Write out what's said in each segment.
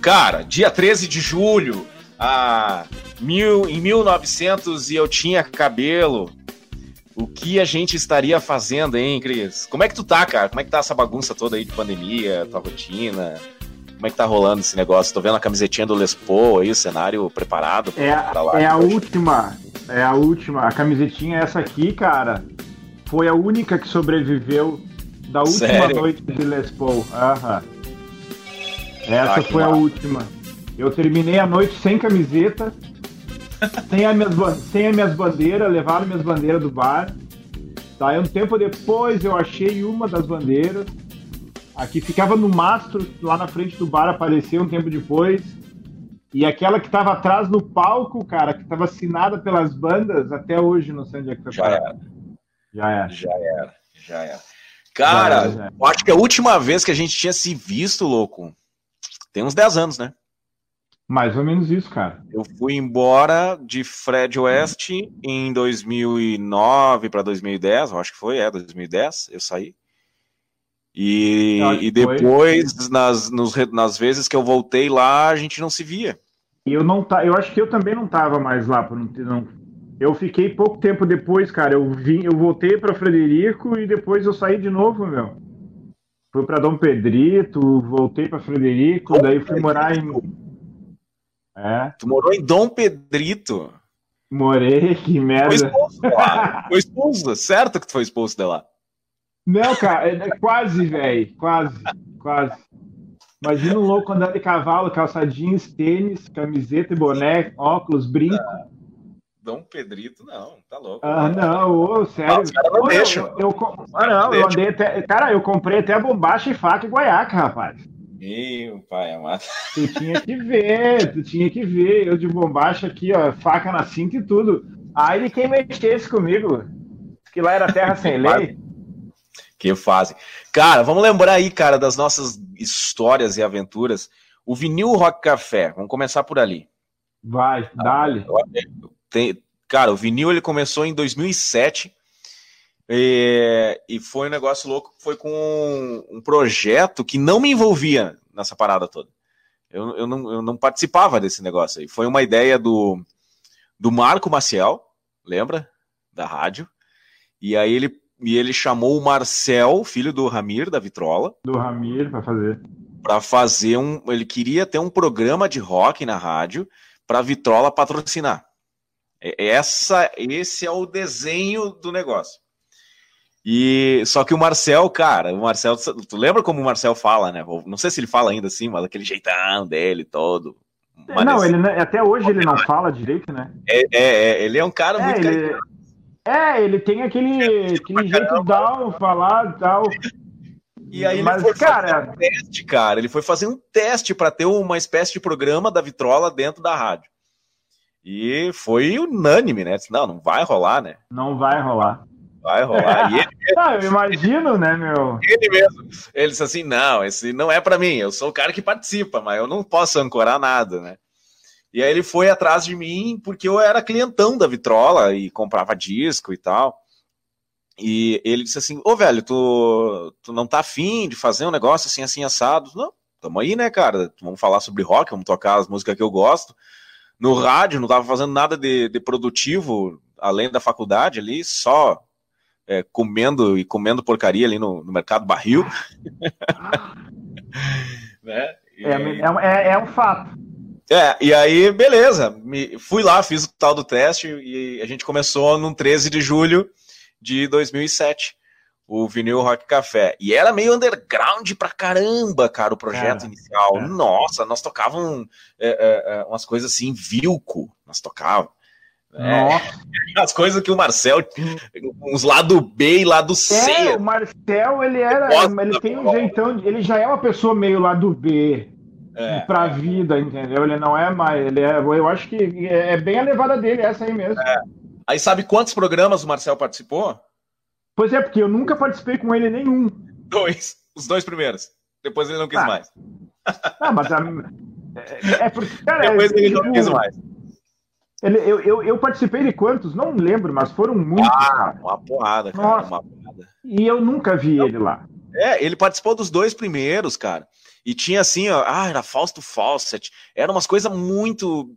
Cara, dia 13 de julho, a mil, em 1900 e eu tinha cabelo. O que a gente estaria fazendo, hein, Cris? Como é que tu tá, cara? Como é que tá essa bagunça toda aí de pandemia, tua rotina? Como é que tá rolando esse negócio? Tô vendo a camisetinha do Lespo aí, o cenário preparado é, lá. É a última, é a última. A camisetinha é essa aqui, cara. Foi a única que sobreviveu da última Sério? noite de Lespo. Aham. Essa ah, foi mal. a última. Eu terminei a noite sem camiseta, sem, as minhas, sem as minhas bandeiras, levaram minhas bandeiras do bar. Daí um tempo depois eu achei uma das bandeiras. Aqui ficava no mastro, lá na frente do bar, apareceu um tempo depois. E aquela que estava atrás no palco, cara, que estava assinada pelas bandas, até hoje não sei onde é que tá. Já era. Já era. Já era. Já era. Cara, já era, já era. eu acho que a última vez que a gente tinha se visto, louco, tem uns 10 anos, né? Mais ou menos isso, cara. Eu fui embora de Fred West em 2009 para 2010, eu acho que foi, é, 2010, eu saí. E, e depois, nas, nos, nas vezes que eu voltei lá, a gente não se via. Eu não tá, eu acho que eu também não tava mais lá, não, não, eu fiquei pouco tempo depois, cara. Eu vim, eu voltei para Frederico e depois eu saí de novo, meu. Fui para Dom Pedrito, voltei para Frederico, Dom daí fui Pedrito. morar em. É. Tu morou em Dom Pedrito? Morei, que merda. Foi expulso, foi expulso, certo que tu foi expulso de lá. Não, cara, é, é quase, velho, quase, quase. Imagina um louco andando de cavalo, calça jeans, tênis, camiseta e boné, óculos, brinco. Ah. Dom Pedrito, não, tá louco. Ah, não, ô, sério. Ah, os caras não deixam. Eu, eu, ah, não, eu andei até. Cara, eu comprei até bombacha e faca e guaiaca, rapaz. Meu pai amado. Tu tinha que ver, tu tinha que ver. Eu de bombacha aqui, ó, faca na cinta e tudo. Aí quem mexesse comigo, que lá era terra sem lei. Que fazem. Cara, vamos lembrar aí, cara, das nossas histórias e aventuras. O vinil Rock Café, vamos começar por ali. Vai, dale. Tem, cara, o vinil ele começou em 2007 e, e foi um negócio louco. Foi com um, um, projeto que não me envolvia nessa parada toda. Eu, eu, não, eu não participava desse negócio aí. Foi uma ideia do, do Marco Maciel, lembra? Da rádio. E aí ele, e ele chamou o Marcel, filho do Ramir, da Vitrola. Do Ramir, para fazer. Para fazer um. Ele queria ter um programa de rock na rádio para Vitrola patrocinar. Essa, esse é o desenho do negócio. E só que o Marcel, cara, o Marcel, tu lembra como o Marcel fala, né? Não sei se ele fala ainda assim, mas aquele jeitão dele todo. É, não, ele até hoje ele não fala direito, né? É, é, é ele é um cara é, muito ele, É, ele tem aquele, aquele jeito down, falar tal. E aí mas, ele foi cara... fazer um teste, cara. Ele foi fazer um teste para ter uma espécie de programa da Vitrola dentro da rádio. E foi unânime, né? Não, não vai rolar, né? Não vai rolar. Vai rolar. E ele ah, eu imagino, né, meu? Ele mesmo. Ele disse assim: não, esse não é para mim. Eu sou o cara que participa, mas eu não posso ancorar nada, né? E aí ele foi atrás de mim porque eu era clientão da Vitrola e comprava disco e tal. E ele disse assim: Ô velho, tu, tu não tá afim de fazer um negócio assim, assim, assado? Não, tamo aí, né, cara? Vamos falar sobre rock, vamos tocar as músicas que eu gosto no rádio, não estava fazendo nada de, de, produtivo além da faculdade ali, só é, comendo e comendo porcaria ali no, no mercado barril. né? E... É, é, é, um fato. É, e aí, beleza, me, fui lá, fiz o tal do teste e a gente começou no 13 de julho de 2007 o Vinil Rock Café. E era meio underground pra caramba, cara, o projeto inicial. É. Nossa, nós tocávamos é, é, é, umas coisas assim, Vilco, nós tocávamos. É, as coisas que o Marcel, uns lado B e lado C. É, o Marcel, ele era, ele tem um jeitão, ele já é uma pessoa meio lado B é, pra é. vida, entendeu? Ele não é mais, ele é, eu acho que é bem a levada dele, essa aí mesmo. É. Aí sabe quantos programas o Marcel participou? Pois é, porque eu nunca participei com ele nenhum. Dois. Os dois primeiros. Depois ele não quis ah. mais. Ah, mas a, É, é porque, cara, Depois ele tipo, não quis mais. Ele, eu, eu, eu, participei de quantos? Não lembro, mas foram muitos. Ah, uma porrada, cara. Nossa. Uma porrada. E eu nunca vi ele lá. É, ele participou dos dois primeiros, cara. E tinha assim, ó, ah, era Fausto Fawcett. Era umas coisas muito.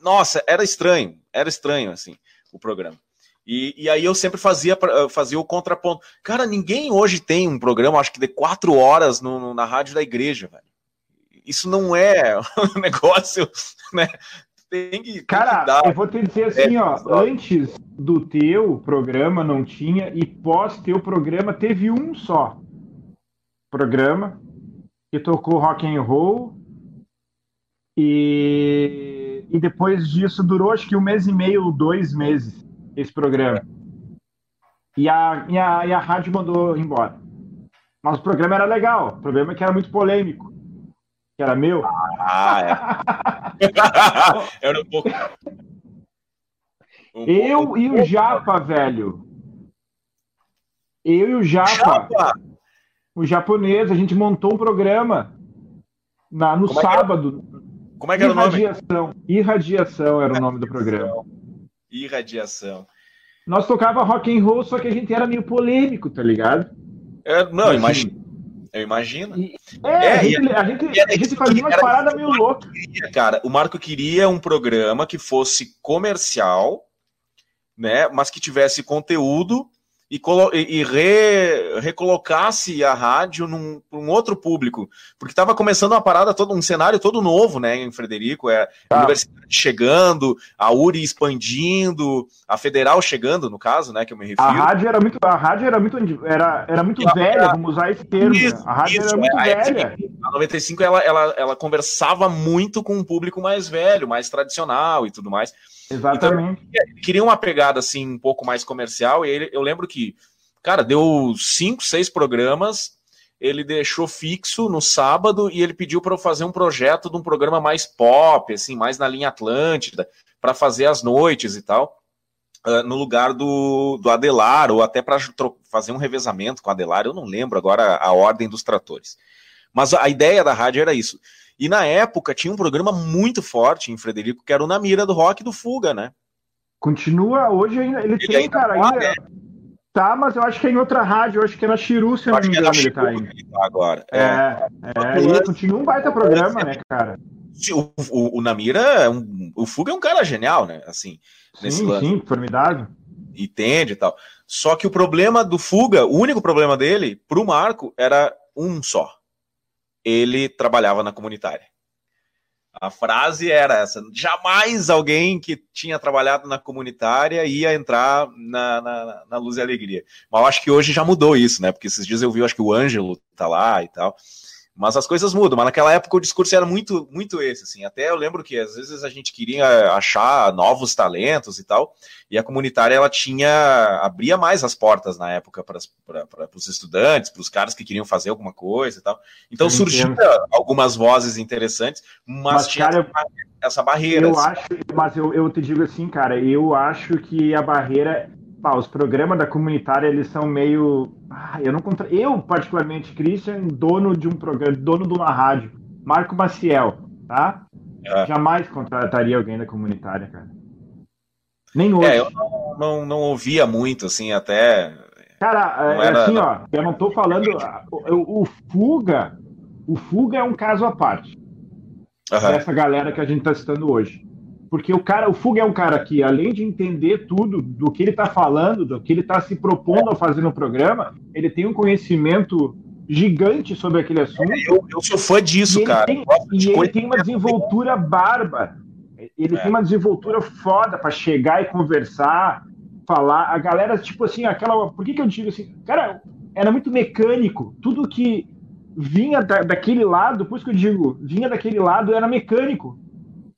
Nossa, era estranho. Era estranho, assim, o programa. E, e aí eu sempre fazia, fazia o contraponto. Cara, ninguém hoje tem um programa, acho que de quatro horas no, no, na rádio da igreja, velho. Isso não é um negócio, né? Tem que, Cara, tem que eu vou te dizer assim, é, ó, antes do teu programa não tinha e pós teu programa teve um só programa que tocou rock and roll e, e depois disso durou acho que um mês e meio, dois meses esse programa. E a, e a, e a rádio mandou embora. Mas o programa era legal, o problema é que era muito polêmico. Que era meu. Ah, é. era um pouco. Um eu pouco, e o Japa, velho. Eu e o Japa. Japa o japonês, a gente montou um programa na, no Como sábado. É Como é que era o nome? Irradiação. Irradiação era o nome do programa. Irradiação. Nós tocava rock and roll, só que a gente era meio polêmico, tá ligado? É, não, assim, imagino. Eu imagino. E, é, é, a gente, a gente, a gente fazia uma parada meio louca. Cara, o Marco queria um programa que fosse comercial, né, mas que tivesse conteúdo e, e re, recolocasse a rádio num um outro público, porque estava começando uma parada, todo um cenário todo novo, né, em Frederico, é a universidade chegando, a URI expandindo, a Federal chegando, no caso, né, que eu me refiro. A rádio era muito, a rádio era muito, era, era muito velha, vamos usar esse termo. Isso, a rádio isso, era muito é, velha. A 95 ela, ela, ela conversava muito com um público mais velho, mais tradicional e tudo mais. Exatamente. Então, queria uma pegada assim um pouco mais comercial e ele, eu lembro que, cara, deu cinco, seis programas. Ele deixou fixo no sábado e ele pediu para eu fazer um projeto de um programa mais pop, assim, mais na linha Atlântida, para fazer as noites e tal, uh, no lugar do, do Adelar, ou até para fazer um revezamento com o Adelar. Eu não lembro agora a ordem dos tratores. Mas a ideia da rádio era isso. E na época tinha um programa muito forte em Frederico, que era o Na Mira do Rock do Fuga, né? Continua hoje ainda. Ele, ele tem, cara, tá, ainda. Né? Tá, mas eu acho que é em outra rádio, eu acho que é na Chiru, se eu não me é engano, ele tá ainda. Tá agora. É, é, é e continua um baita programa, né, cara? O, o, o Namira, é um, o Fuga é um cara genial, né? Assim, nesse sim, lance. sim, formidável. Entende e tal. Só que o problema do Fuga, o único problema dele, pro Marco, era um só ele trabalhava na comunitária. A frase era essa: jamais alguém que tinha trabalhado na comunitária ia entrar na, na, na Luz e Alegria. Mas eu acho que hoje já mudou isso, né? Porque esses dias eu vi, acho que o Ângelo tá lá e tal. Mas as coisas mudam, mas naquela época o discurso era muito, muito esse, assim. Até eu lembro que às vezes a gente queria achar novos talentos e tal, e a comunitária ela tinha abria mais as portas na época para os estudantes, para os caras que queriam fazer alguma coisa e tal. Então surgiam algumas vozes interessantes, mas, mas tinha cara, essa barreira. Eu assim. acho, mas eu, eu te digo assim, cara, eu acho que a barreira pá, os programas da comunitária eles são meio. Ah, eu não contra... Eu, particularmente, Christian, dono de um programa, dono de uma rádio, Marco Maciel, tá? É. Jamais contrataria alguém da comunitária, cara. Nem hoje. É, eu não, não, não ouvia muito, assim, até. Cara, é, era, assim, ó, eu não tô falando. O, o, Fuga, o Fuga é um caso à parte. Uhum. Dessa galera que a gente tá citando hoje. Porque o cara, o Fuga é um cara que, além de entender tudo do que ele está falando, do que ele está se propondo a fazer no programa, ele tem um conhecimento gigante sobre aquele assunto. É, eu, eu, sou fã disso, e cara. Tem, e ele tem uma desenvoltura bárbara. Ele é. tem uma desenvoltura foda para chegar e conversar, falar. A galera, tipo assim, aquela. Por que, que eu digo assim? Cara, era muito mecânico. Tudo que vinha da, daquele lado, por isso que eu digo, vinha daquele lado, era mecânico.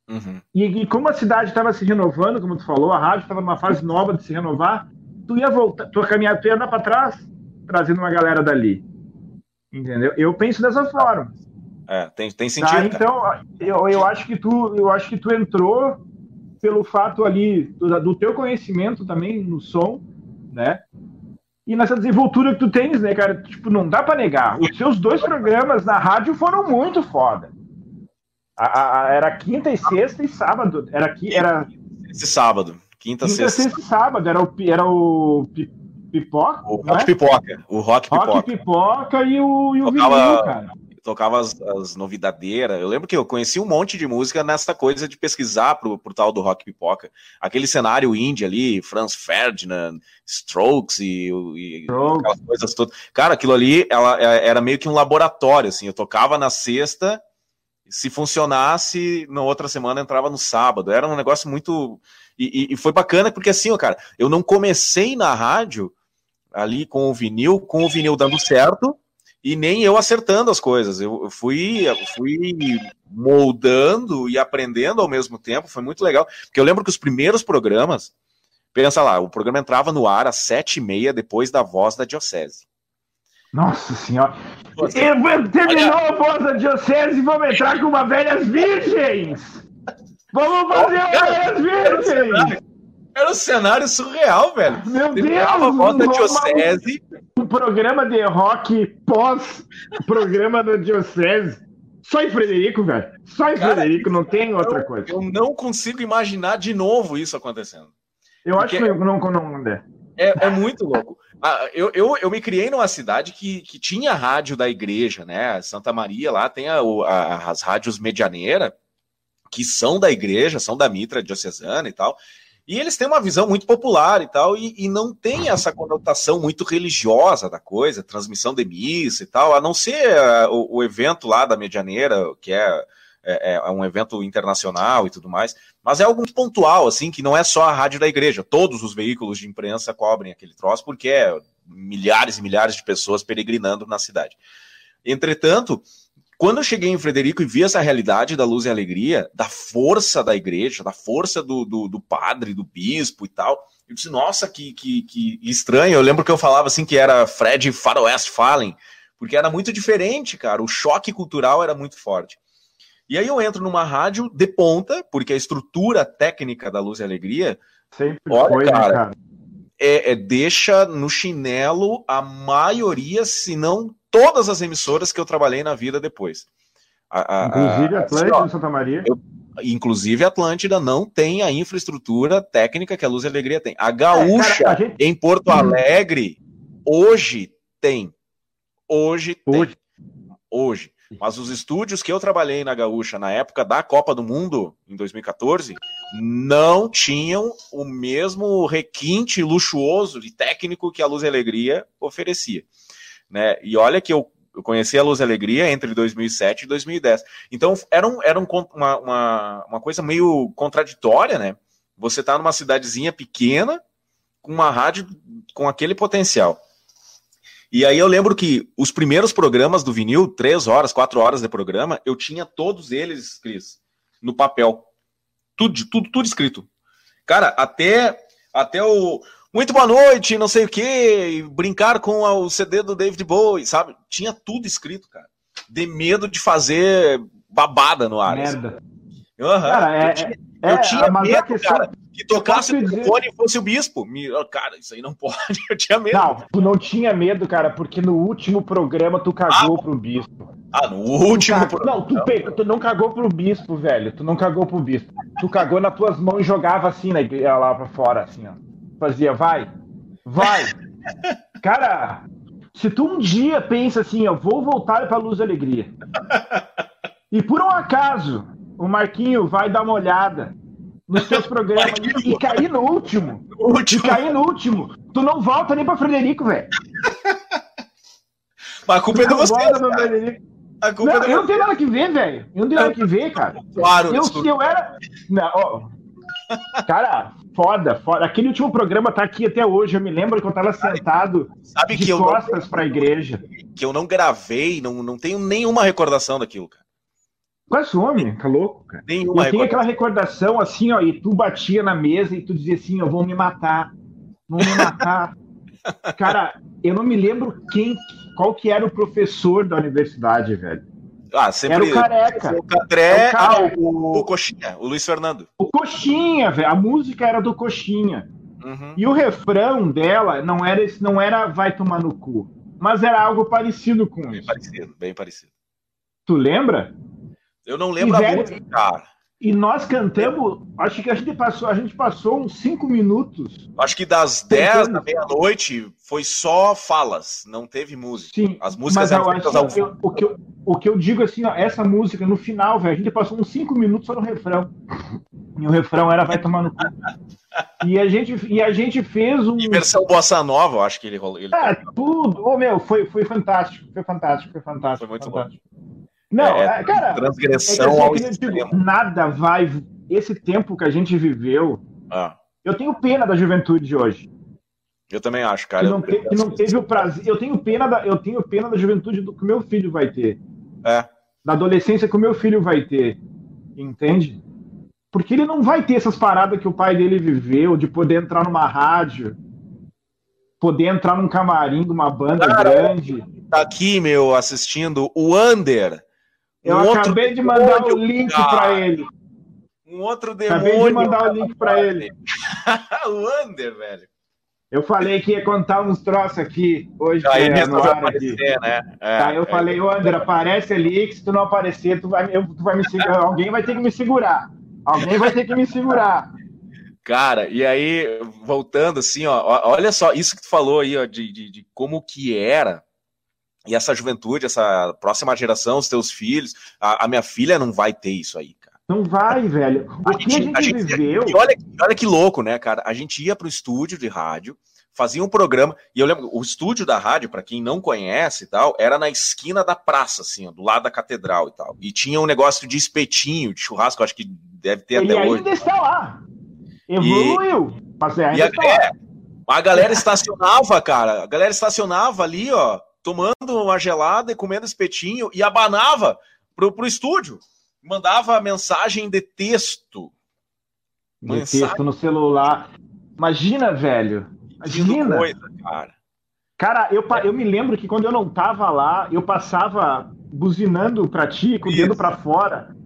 Uhum. E, e, como a cidade estava se renovando, como tu falou, a rádio estava numa fase nova de se renovar, tu ia voltar, tu ia caminhar, tu ia andar para trás, trazendo uma galera dali. Entendeu? Eu penso dessa forma. É, tem, tem sentido. Tá? Então, eu, eu acho que tu, eu acho que tu entrou pelo fato ali do, do teu conhecimento também no som, né? E nessa desenvoltura que tu tens, né, cara? Tipo, não dá para negar. Os seus dois programas na rádio foram muito foda. A, a, era quinta e sexta e sábado. Era, era... Esse sábado. Quinta, quinta sexta. sexta e sábado. Era o, era o Pipoca? O Rock é? Pipoca. O Rock Pipoca. Rock Pipoca e o, e o Tocava... vinil, cara tocava as, as novidadeiras. Eu lembro que eu conheci um monte de música nessa coisa de pesquisar pro, pro tal do rock pipoca. Aquele cenário indie ali, Franz Ferdinand, Strokes e, e Strokes. aquelas coisas todas. Cara, aquilo ali ela, é, era meio que um laboratório, assim. Eu tocava na sexta, se funcionasse, na outra semana entrava no sábado. Era um negócio muito. E, e, e foi bacana, porque assim, ó, cara, eu não comecei na rádio ali com o vinil, com o vinil dando certo e nem eu acertando as coisas. Eu fui, fui moldando e aprendendo ao mesmo tempo. Foi muito legal. Porque eu lembro que os primeiros programas, pensa lá, o programa entrava no ar às sete e meia depois da voz da diocese. Nossa senhora! Você... Terminou a voz da diocese e vamos entrar com uma velhas virgens! Vamos fazer uma velhas virgens! Era um cenário surreal, velho. Meu Deus! A voz da diocese um programa de rock pós programa da Diocese. Só em Frederico, velho. Só em Cara, Frederico, não tem outra eu, coisa. Eu não consigo imaginar de novo isso acontecendo. Eu Porque acho que eu não, não, não é. É, muito louco. Ah, eu, eu, eu me criei numa cidade que, que tinha rádio da igreja, né? Santa Maria lá tem a, a, as rádios medianeira, que são da igreja, são da Mitra diocesana e tal. E eles têm uma visão muito popular e tal, e, e, não tem essa conotação muito religiosa da coisa, transmissão de missa e tal, a não ser uh, o, o, evento lá da Medianeira, que é, é, é, um evento internacional e tudo mais, mas é algo pontual, assim, que não é só a rádio da igreja, todos os veículos de imprensa cobrem aquele troço, porque é milhares e milhares de pessoas peregrinando na cidade. Entretanto, quando eu cheguei em Frederico e vi essa realidade da luz e alegria, da força da igreja, da força do, do, do padre, do bispo e tal, eu disse, nossa, que, que, que, estranho. Eu lembro que eu falava assim que era Fred Faroeste Fallen, porque era muito diferente, cara. O choque cultural era muito forte. E aí eu entro numa rádio de ponta, porque a estrutura técnica da Luz e Alegria. Sempre olha, foi, né, cara, cara. É, é, deixa no chinelo a maioria, se não todas as emissoras que eu trabalhei na vida depois. A, a, inclusive a Atlântida em Santa Maria. Eu, inclusive a Atlântida não tem a infraestrutura técnica que a Luz e Alegria tem. A Gaúcha, é, cara, gente... em Porto Alegre, hoje tem. Hoje tem. Hoje. Mas os estúdios que eu trabalhei na Gaúcha na época da Copa do Mundo, em 2014, não tinham o mesmo requinte luxuoso e técnico que a Luz e Alegria oferecia né? E olha que eu, eu conheci a Luz e Alegria entre 2007 e 2010. Então era, um, era um, uma, uma, uma coisa meio contraditória, né? Você tá numa cidadezinha pequena com uma rádio com aquele potencial. E aí eu lembro que os primeiros programas do vinil, três horas, quatro horas de programa, eu tinha todos eles, Cris, no papel. Tudo, tudo, tudo escrito. Cara, até, até o, muito boa noite, não sei o que, brincar com o CD do David Bowie, sabe? Tinha tudo escrito, cara. De medo de fazer babada no ar. Assim. Merda. Uhum. Cara, é, tinha, é, eu tinha medo, questão, cara, que tocasse o telefone e fosse o bispo. Me, cara, isso aí não pode. Eu tinha medo. Não, tu não tinha medo, cara, porque no último programa tu cagou ah, pro bispo. Ah, no último cag... programa. Não, tu, pe... tu não cagou pro bispo, velho. Tu não cagou pro bispo. Tu cagou nas tuas mãos e jogava assim na igreja, lá pra fora, assim, ó fazia, vai, vai. Cara, se tu um dia pensa assim, eu vou voltar para Luz e Alegria, e por um acaso o Marquinho vai dar uma olhada nos teus programas e, e cair no último, último, e cair no último, tu não volta nem para Frederico, velho. Mas a culpa é de você. A culpa não, é eu não tenho nada que ver, velho. Eu não tenho nada que ver, cara. Claro, eu, se eu era. Não, ó, Cara, foda, foda. Aquele último programa tá aqui até hoje. Eu me lembro que eu tava sentado Sabe de que costas não... pra igreja. Que eu não gravei, não, não tenho nenhuma recordação daquilo, cara. Quase homem, tá louco, cara. Nenhuma eu tenho aquela recordação assim, ó, e tu batia na mesa e tu dizia assim, eu vou me matar. Vou me matar. cara, eu não me lembro quem, qual que era o professor da universidade, velho. Ah, sempre. Era o careca. O André, o, ah, o, o, Coxinha, o Luiz Fernando. O Coxinha, velho. A música era do Coxinha. Uhum. E o refrão dela não era, não era vai tomar no cu, mas era algo parecido com bem isso. Parecido, bem parecido. Tu lembra? Eu não lembro e, a música, cara. E nós cantamos, acho que a gente passou, a gente passou uns cinco minutos. Acho que das 10 da meia-noite foi só falas, não teve música. Sim, As músicas mas eu acho que eu, o, que eu, o que eu digo assim, ó, essa música no final, velho, a gente passou uns cinco minutos só no refrão. E o refrão era vai tomar no cu. E a gente, e a gente fez um. E versão bossa nova, eu acho que ele rolou. Ele é, tudo. Ô, oh, meu, foi, foi fantástico. Foi fantástico, foi fantástico. Foi muito fantástico. bom. Não, é, é, cara, transgressão é ao digo, nada vai. Esse tempo que a gente viveu, ah. eu tenho pena da juventude de hoje. Eu também acho, cara. Que não, te, que não teve o prazer. Eu tenho pena da, eu tenho pena da juventude do que o meu filho vai ter. É. Da adolescência que o meu filho vai ter. Entende? Porque ele não vai ter essas paradas que o pai dele viveu, de poder entrar numa rádio, poder entrar num camarim de uma banda cara, grande tá aqui, meu, assistindo o Under. Um Eu acabei de mandar o link para ele. Um outro demônio. Acabei de mandar o link para ele. o Under, velho. Eu falei que ia contar uns troços aqui hoje. Aí é, no ar aparecer, aqui. né? É, Aí eu é. falei, Wander, aparece ali, que se tu não aparecer, tu vai, tu vai me segurar. Alguém vai ter que me segurar. Alguém vai ter que me segurar. Cara, e aí, voltando assim, ó, olha só, isso que tu falou aí, ó, de, de, de como que era e essa juventude, essa próxima geração, os teus filhos, a, a minha filha não vai ter isso aí, cara. Não vai, velho. O a que gente, a gente, viveu. E olha, olha que louco, né, cara? A gente ia pro estúdio de rádio, fazia um programa, e eu lembro, o estúdio da rádio, para quem não conhece e tal, era na esquina da praça, assim, ó, do lado da catedral e tal. E tinha um negócio de espetinho, de churrasco, acho que deve ter Ele até ainda hoje. ainda está lá. Evoluiu. E, mas ainda e a, está é, a galera estacionava, cara. A galera estacionava ali, ó tomando uma gelada e comendo espetinho e abanava pro, pro estúdio. Mandava mensagem de texto. De mensagem... texto no celular. Imagina, velho. Imagina. Coisa, cara. Cara, eu, eu me lembro que quando eu não tava lá, eu passava buzinando pra ti, com o dedo pra fora.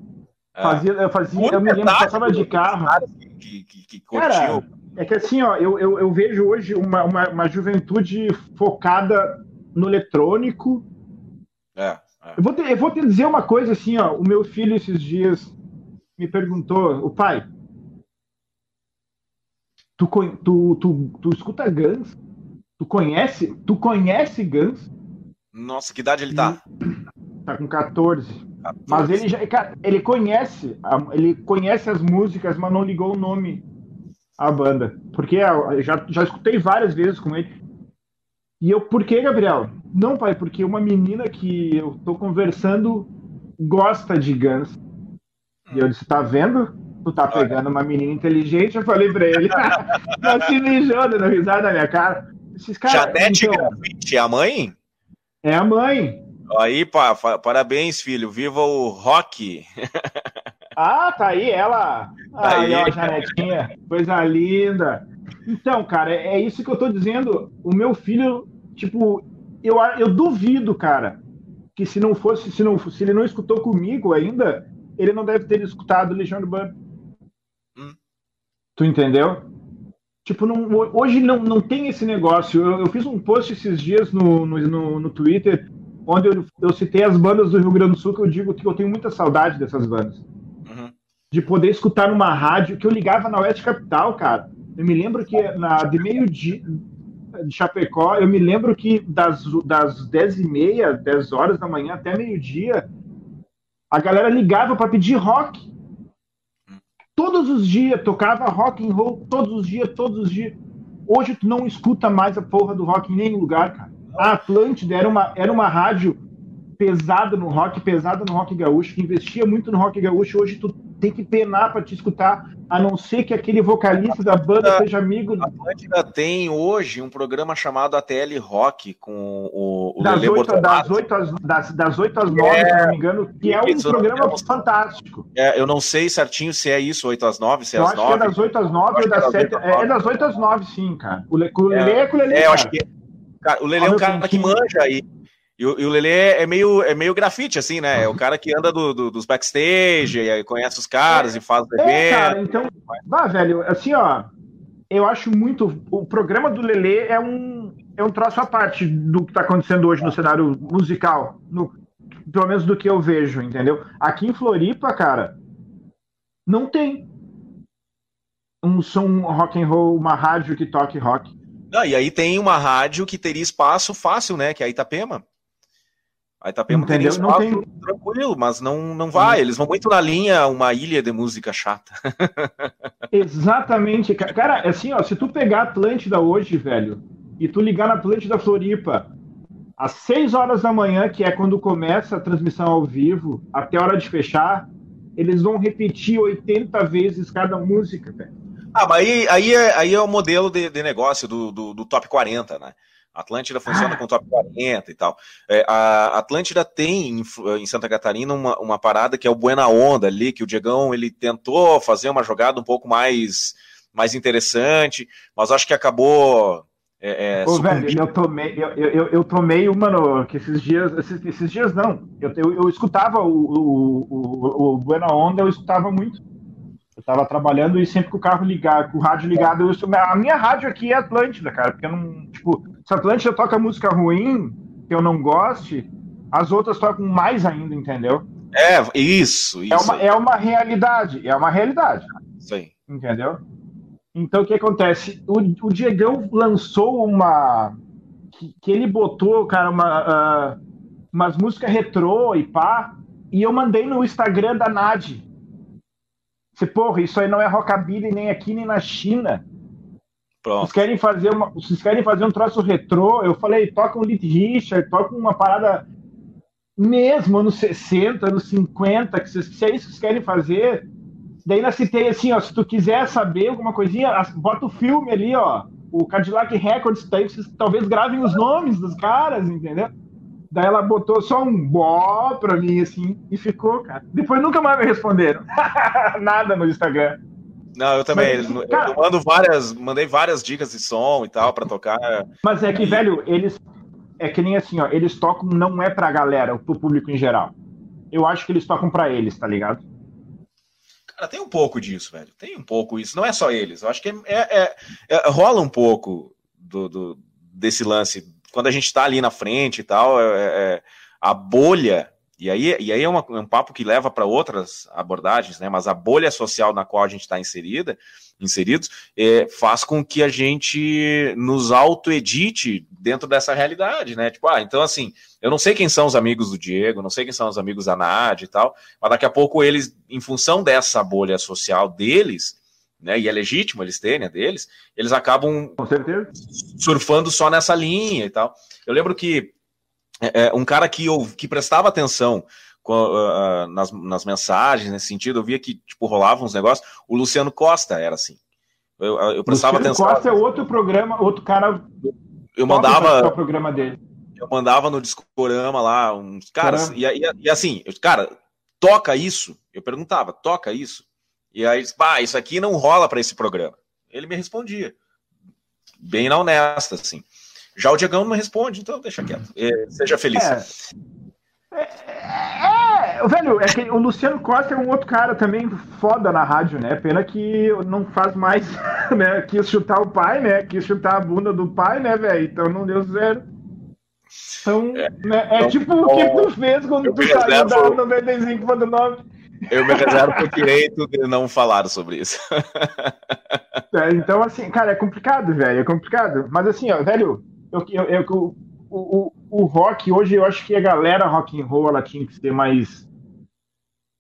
É. Fazia, eu fazia, eu me lembro, passava de carro. Que, que, que cara, é que assim, ó, eu, eu, eu vejo hoje uma, uma, uma juventude focada no eletrônico. É, é. Eu, vou te, eu vou te dizer uma coisa assim, ó. O meu filho esses dias me perguntou, o pai, tu, tu, tu, tu escuta Guns? Tu conhece? Tu conhece Guns? Nossa, que idade ele tá? Tá com 14. 14. Mas ele já, ele conhece, ele conhece as músicas, mas não ligou o nome à banda. Porque eu já, já escutei várias vezes com ele. E eu, por que, Gabriel? Não, pai, porque uma menina que eu tô conversando gosta de Guns. E eu disse, tá vendo? Tu tá pegando uma menina inteligente, eu falei pra ele. Mas se mijou, dando risada na minha cara. Esses caras, Janete então, Grafite, é a mãe? É a mãe. Aí, pá, parabéns, filho. Viva o rock. ah, tá aí ela. Tá aí, aí, ó, Janetinha. Coisa linda. Então, cara, é isso que eu tô dizendo. O meu filho tipo, eu, eu duvido, cara, que se não fosse, se, não, se ele não escutou comigo ainda, ele não deve ter escutado Legião Urbana. Hum. Tu entendeu? Tipo, não, hoje não, não tem esse negócio. Eu, eu fiz um post esses dias no, no, no, no Twitter, onde eu, eu, citei as bandas do Rio Grande do Sul, que eu digo que eu tenho muita saudade dessas bandas. Uhum. De poder escutar numa rádio que eu ligava na Oeste Capital, cara. Eu me lembro que na, de meio-dia, de Chapecó, eu me lembro que das, das 10 e meia, 10 horas da manhã até meio-dia, a galera ligava para pedir rock. Todos os dias, tocava rock and roll, todos os dias, todos os dias. Hoje tu não escuta mais a porra do rock em nenhum lugar, cara. A Atlântida era uma, era uma rádio pesada no rock, pesada no rock gaúcho, que investia muito no rock gaúcho. Hoje tu tem que penar para te escutar, a não ser que aquele vocalista da banda seja amigo. A Atlântida tem hoje um programa chamado ATL Rock com o, o das, Lelê 8, das, 8 às, das, das 8 às 9, é, se não me engano, que é um programa não, fantástico. É, eu não sei certinho se é isso, 8 às 9, se é eu às 9. Eu acho que é das 8 às 9 ou das 7. É, é, das 8 às 9, sim, cara. O, o Lelê é, é com o Lelê. É, eu acho que. Cara, o Lelê é um cara que manja aí. E o, e o Lelê é meio, é meio grafite, assim, né? É o cara que anda do, do, dos backstage, e conhece os caras é, e faz o é, cara, então, vá, velho, assim, ó, eu acho muito. O programa do Lelê é um, é um troço à parte do que está acontecendo hoje no cenário musical. No, pelo menos do que eu vejo, entendeu? Aqui em Floripa, cara, não tem um som rock and roll, uma rádio que toque rock. Não, e aí tem uma rádio que teria espaço fácil, né? Que é a Itapema. A Itapema Entendeu? teria espaço não tem... tranquilo, mas não, não vai. Eles vão muito na linha uma ilha de música chata. Exatamente. Cara, assim, ó, se tu pegar Atlântida hoje, velho, e tu ligar na Atlântida Floripa às 6 horas da manhã, que é quando começa a transmissão ao vivo, até a hora de fechar, eles vão repetir 80 vezes cada música, velho. Ah, mas aí, aí, é, aí é o modelo de, de negócio do, do, do, top 40, né? A Atlântida funciona ah. com top 40 e tal. É, a Atlântida tem em, em, Santa Catarina uma, uma parada que é o Buena Onda ali, que o Diegão ele tentou fazer uma jogada um pouco mais, mais interessante, mas acho que acabou é, é, Ô, velho, eu tomei, eu, eu, eu tomei uma no, que esses dias, esses, esses dias não. Eu, eu, eu escutava o, o, o, o Buena Onda, eu escutava muito. Eu tava trabalhando e sempre com o carro ligado, com o rádio ligado, eu, a minha rádio aqui é Atlântida, cara, porque eu não, tipo, se a Atlântida toca música ruim, que eu não goste, as outras tocam mais ainda, entendeu? É, isso, isso. É uma, é uma realidade, é uma realidade. Sim. Entendeu? Então, o que acontece? O, o Diegão lançou uma. Que, que ele botou, cara, uma, uh, umas músicas retrô e pá, e eu mandei no Instagram da Nad. Você, porra, isso aí não é rockabilly nem aqui nem na China. Pronto. Vocês querem fazer uma, vocês querem fazer um troço retrô? Eu falei, toca um Lit Richard, toca uma parada mesmo anos 60, anos 50, que vocês, se é isso que vocês querem fazer, Daí ainda citei assim, ó, se tu quiser saber alguma coisinha, bota o filme ali, ó, o Cadillac Records, daí vocês talvez gravem os nomes dos caras, entendeu? Daí ela botou só um bó pra mim, assim, e ficou, cara. Depois nunca mais me responderam. Nada no Instagram. Não, eu também. Mas, cara, eu mando várias, mandei várias dicas de som e tal para tocar. Mas é que, e... velho, eles é que nem assim, ó, eles tocam não é pra galera, pro público em geral. Eu acho que eles tocam para eles, tá ligado? Cara, tem um pouco disso, velho. Tem um pouco isso. Não é só eles. Eu acho que é, é, é rola um pouco do, do, desse lance. Quando a gente está ali na frente e tal, é, é, a bolha. E aí, e aí é, uma, um papo que leva para outras abordagens, né? Mas a bolha social na qual a gente está inserida, inseridos, é, faz com que a gente nos auto-edite dentro dessa realidade, né? Tipo, ah, então assim, eu não sei quem são os amigos do Diego, não sei quem são os amigos da Nádia e tal, mas daqui a pouco eles, em função dessa bolha social deles, né, e é legítimo eles terem a deles, eles acabam surfando só nessa linha e tal. Eu lembro que é, é um cara que, eu, que prestava atenção uh, nas, nas mensagens nesse sentido, eu via que tipo, rolavam uns negócios. O Luciano Costa era assim. Eu, eu prestava Luciano atenção. Costa é outro programa, outro cara. Eu mandava. O programa dele. Eu mandava no Discorama lá uns caras. E, e, e, assim, cara, toca isso. Eu perguntava, toca isso. E aí, pá, isso aqui não rola para esse programa. Ele me respondia. Bem na honesta, assim. Já o Diegão não responde, então deixa quieto. Seja feliz. É, é, é, velho, é que o Luciano Costa é um outro cara também foda na rádio, né? Pena que não faz mais, né? Quis chutar o pai, né? Quis chutar a bunda do pai, né, velho? Então não deu zero. Então, é, né? é então, tipo o que tu fez quando tu saiu da 95.9. Eu me reservo o direito de não falar sobre isso. É, então, assim, cara, é complicado, velho, é complicado. Mas assim, ó, velho, eu, eu, eu, o, o, o rock, hoje eu acho que a galera rock and roll ela tinha que ser mais,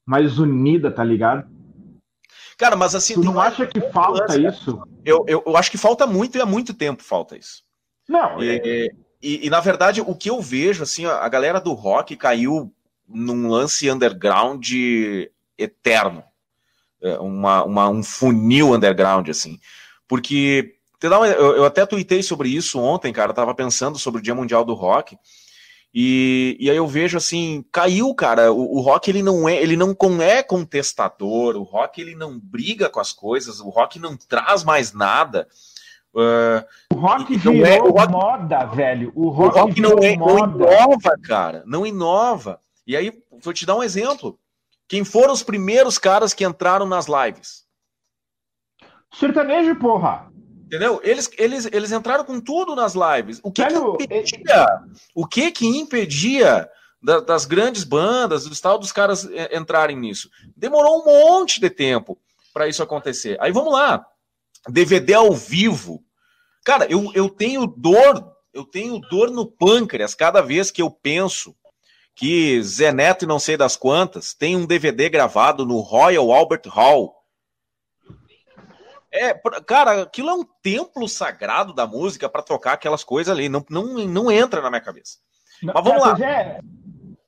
mais unida, tá ligado? Cara, mas assim. Tu não acha que falta isso? Eu, eu, eu acho que falta muito e há muito tempo falta isso. Não. E, é... e, e, na verdade, o que eu vejo, assim, a galera do rock caiu num lance underground eterno. É, uma, uma, um funil underground, assim. Porque eu, eu até tuitei sobre isso ontem, cara. Eu tava pensando sobre o Dia Mundial do Rock. E, e aí eu vejo assim, caiu, cara. O, o, rock ele não é, ele não é contestador. O rock ele não briga com as coisas. O rock não traz mais nada. Uh, o rock virou é, o rock, moda, velho. O rock, o rock não, é, não inova, cara. Não inova. E aí, vou te dar um exemplo. Quem foram os primeiros caras que entraram nas lives? Sertanejo, porra. Entendeu? Eles, eles, eles entraram com tudo nas lives. O que, que impedia? O que que impedia da, das grandes bandas, do tal dos caras é, entrarem nisso. Demorou um monte de tempo para isso acontecer. Aí vamos lá. DVD ao vivo. Cara, eu, eu tenho dor, eu tenho dor no pâncreas cada vez que eu penso que Zé Neto e não sei das quantas tem um DVD gravado no Royal Albert Hall. É, cara, aquilo é um templo sagrado da música para tocar aquelas coisas ali. Não, não, não entra na minha cabeça. Mas vamos lá. É,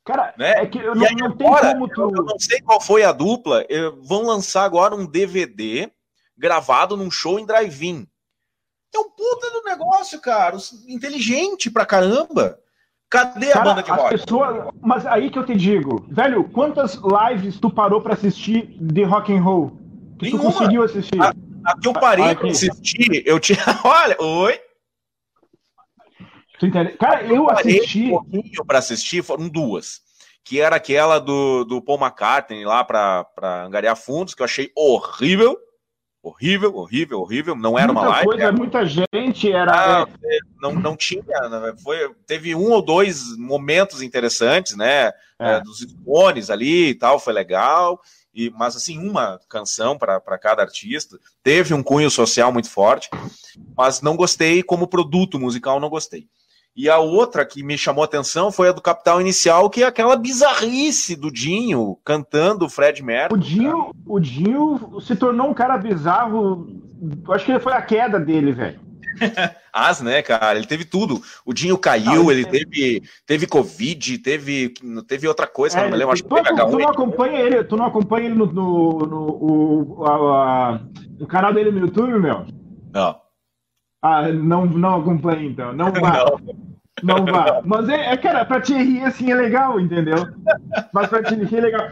cara, né? é que eu não, não tem como tu... Eu não sei qual foi a dupla. Vão lançar agora um DVD gravado num show em drive-in. É um puta do negócio, cara. Inteligente pra caramba. Cadê cara, a banda de rock? Pessoas... Mas aí que eu te digo, velho, quantas lives tu parou pra assistir de rock and roll? Que Nenhuma. tu conseguiu assistir? A, a que eu parei pra assistir, eu tinha. Olha, oi. Tu entende? Cara, eu, eu assisti. Um pouquinho pra assistir, foram duas. Que era aquela do, do Paul McCartney lá pra, pra angariar fundos, que eu achei horrível horrível, horrível, horrível. Não era muita uma live. Coisa, era... Muita gente era. Ah, é, não, não tinha. Né, foi, teve um ou dois momentos interessantes, né? É. É, dos Stones ali e tal, foi legal. E, mas assim, uma canção para cada artista. Teve um cunho social muito forte, mas não gostei como produto musical, não gostei. E a outra que me chamou a atenção foi a do Capital Inicial, que é aquela bizarrice do Dinho cantando Fred Mercury. O Dinho, o Dinho se tornou um cara bizarro. Acho que foi a queda dele, velho. As, né, cara? Ele teve tudo. O Dinho caiu, não, ele, teve, teve Covid, teve, teve outra coisa, é, não me lembro. Acho tu, que tu, tu não acompanha ele, tu não acompanha ele no, no, no, o, a, a, no canal dele no YouTube, meu? Não. Ah, não, não acompanha então. Não vá. não. não vá. Mas é, é, cara, pra te rir assim é legal, entendeu? Mas pra te rir é legal.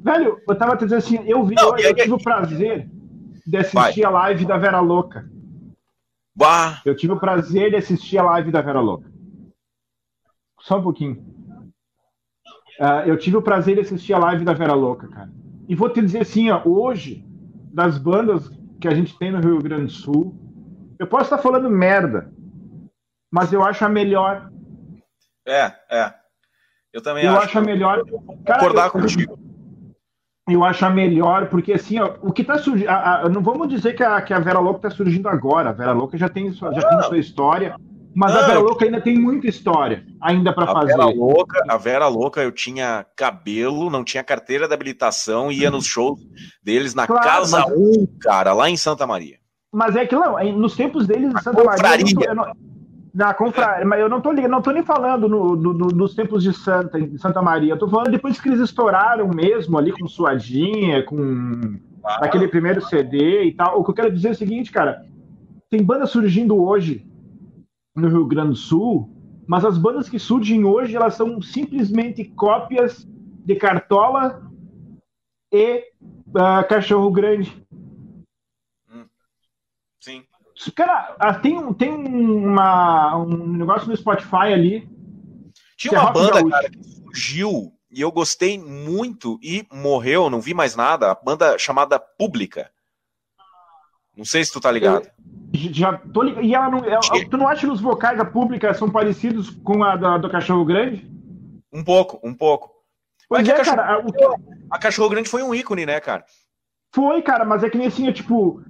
Velho, eu tava te dizendo assim, eu vi, não, eu, eu tive o prazer de assistir Vai. a live da Vera Louca. Bah. Eu tive o prazer de assistir a live da Vera Louca. Só um pouquinho. Uh, eu tive o prazer de assistir a live da Vera Louca, cara. E vou te dizer assim, ó, hoje, das bandas que a gente tem no Rio Grande do Sul, eu posso estar falando merda, mas eu acho a melhor. É, é. Eu também eu acho. acho a melhor. Cara, concordar eu, contigo. Eu acho a melhor, porque assim, ó, o que está surgindo. Não vamos dizer que a, que a Vera Louca está surgindo agora. A Vera Louca já tem, já tem sua história. Mas não, a Vera Louca ainda tem muita história ainda para fazer. Vera Louca, a Vera Louca, eu tinha cabelo, não tinha carteira de habilitação, ia nos shows deles na claro, Casa mas... 1, cara, lá em Santa Maria. Mas é que não, nos tempos deles em Santa Maria. Eu não, na confraria, mas eu não tô não tô nem falando no, no, nos tempos de Santa, de Santa Maria. Eu tô falando depois que eles estouraram mesmo ali com Suadinha, com ah. aquele primeiro CD e tal. O que eu quero dizer é o seguinte, cara. Tem banda surgindo hoje no Rio Grande do Sul, mas as bandas que surgem hoje, elas são simplesmente cópias de Cartola e uh, Cachorro Grande. Cara, ah, tem, um, tem uma, um negócio no Spotify ali. Tinha uma é banda, cara, que surgiu e eu gostei muito e morreu, não vi mais nada. A banda chamada Pública. Não sei se tu tá ligado. Eu, já tô ligado. E ela não. Ela, tu não acha que os vocais da Pública são parecidos com a da, do Cachorro Grande? Um pouco, um pouco. Pois é, a, Cachorro, cara, o... a Cachorro Grande foi um ícone, né, cara? Foi, cara, mas é que nem assim, é tipo,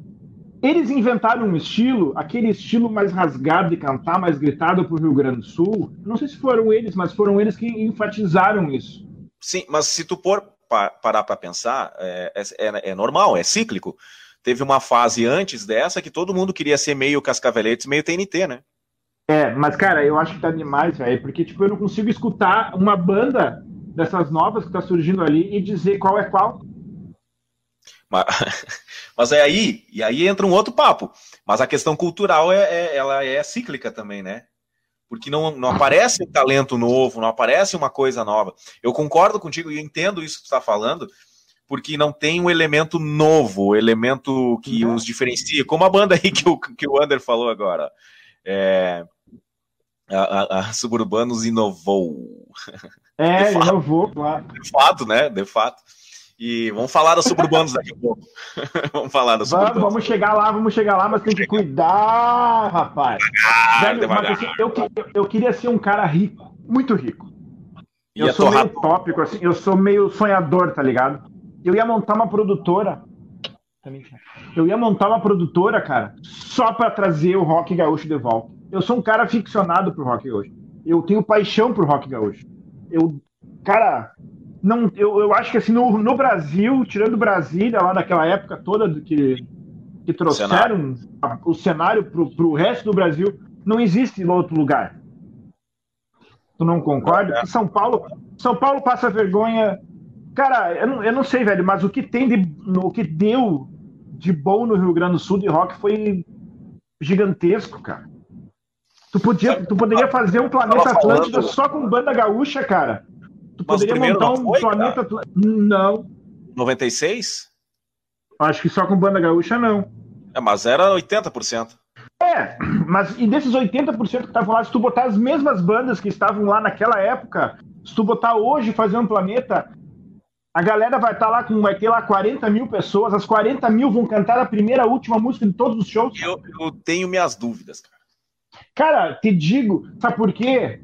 eles inventaram um estilo, aquele estilo mais rasgado de cantar, mais gritado para o Rio Grande do Sul. Não sei se foram eles, mas foram eles que enfatizaram isso. Sim, mas se tu por parar para pensar, é, é, é, normal, é cíclico. Teve uma fase antes dessa que todo mundo queria ser meio Cascaveletes, meio TNT, né? É, mas cara, eu acho que tá demais, velho, porque tipo, eu não consigo escutar uma banda dessas novas que tá surgindo ali e dizer qual é qual. Mas, mas é aí, e aí entra um outro papo. Mas a questão cultural é, é ela é cíclica também, né? Porque não, não aparece um talento novo, não aparece uma coisa nova. Eu concordo contigo e entendo isso que você está falando, porque não tem um elemento novo, o elemento que uhum. os diferencia, como a banda aí que o, que o Ander falou agora. É, a, a, a Suburbanos inovou. É, inovou, claro. De fato, né? De fato. E vamos falar da Suburbanos daqui a pouco. vamos falar da Suburbanos. Vamos, vamos chegar lá, vamos chegar lá, mas tem que cuidar, rapaz. Devagar, Velho, devagar. Assim, eu, eu, eu queria ser um cara rico, muito rico. eu sou meio tópico, assim, eu sou meio sonhador, tá ligado? Eu ia montar uma produtora. Eu ia montar uma produtora, cara, só para trazer o rock gaúcho de volta. Eu sou um cara aficionado pro rock gaúcho. Eu tenho paixão pro rock gaúcho. Eu, cara, não, eu, eu acho que assim, no, no Brasil, tirando Brasília, lá daquela época toda do que, que trouxeram o cenário, o pro, pro resto do Brasil, não existe em outro lugar. Tu não concorda? É. São Paulo, São Paulo passa vergonha. Cara, eu não, eu não sei, velho, mas o que tem de, o que deu de bom no Rio Grande do Sul de rock foi gigantesco, cara. Tu, podia, tu poderia fazer um planeta Atlântida só com banda gaúcha, cara. Tu Mas poderia montar um foi, planeta Atlântida. Não. 96? Acho que só com banda gaúcha não. É, mas era 80%. É, mas e desses 80% que estavam lá, se tu botar as mesmas bandas que estavam lá naquela época, se tu botar hoje fazer um planeta, a galera vai estar tá lá com, vai ter lá 40 mil pessoas, as 40 mil vão cantar a primeira, a última música de todos os shows. Eu, eu tenho minhas dúvidas, cara. Cara, te digo, sabe por quê?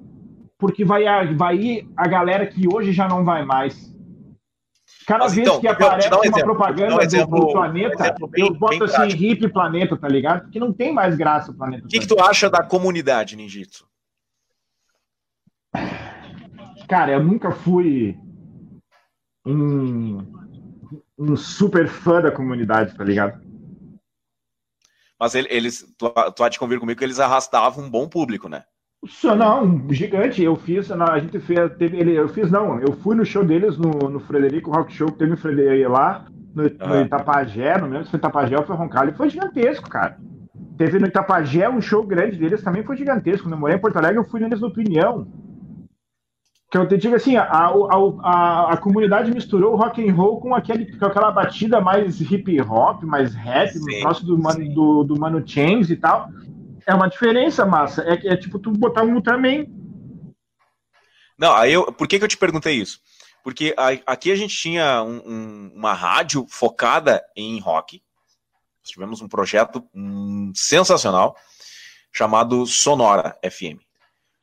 Porque vai, vai ir a galera que hoje já não vai mais. Cada Mas, vez então, que aparece um uma exemplo, propaganda um exemplo, do, planeta, um bem, eu boto assim, prático. hip planeta, tá ligado? Porque não tem mais graça o planeta. O que, que, tu acha da comunidade ninjitsu? Cara, eu nunca fui um, um super fã da comunidade, tá ligado? Mas eles, tu, tu há de convir comigo que eles arrastavam um bom público, né? Não, gigante. Eu fiz, a gente fez, teve ele, eu fiz não, eu fui no show deles no, no Frederico Rock Show, que teve o Frederico lá, no, uhum. no Itapajé, não lembro se foi Itapajé ou foi Roncalho, foi gigantesco, cara. Teve no Itapajé um show grande deles, também foi gigantesco. Quando eu morei em Porto Alegre, eu fui neles no Opinião. Que eu te digo assim, a, a, a, a, comunidade misturou o rock and roll com, aquele, com aquela batida mais hip hop, mais rap, no próximo do, Mano, do, do Mano Chains e tal. É uma diferença, massa. É, é tipo tu botar um Ultraman. Não, aí eu, por que, que eu te perguntei isso? Porque a, aqui a gente tinha um, um, uma rádio focada em rock. Nós tivemos um projeto um, sensacional chamado Sonora FM.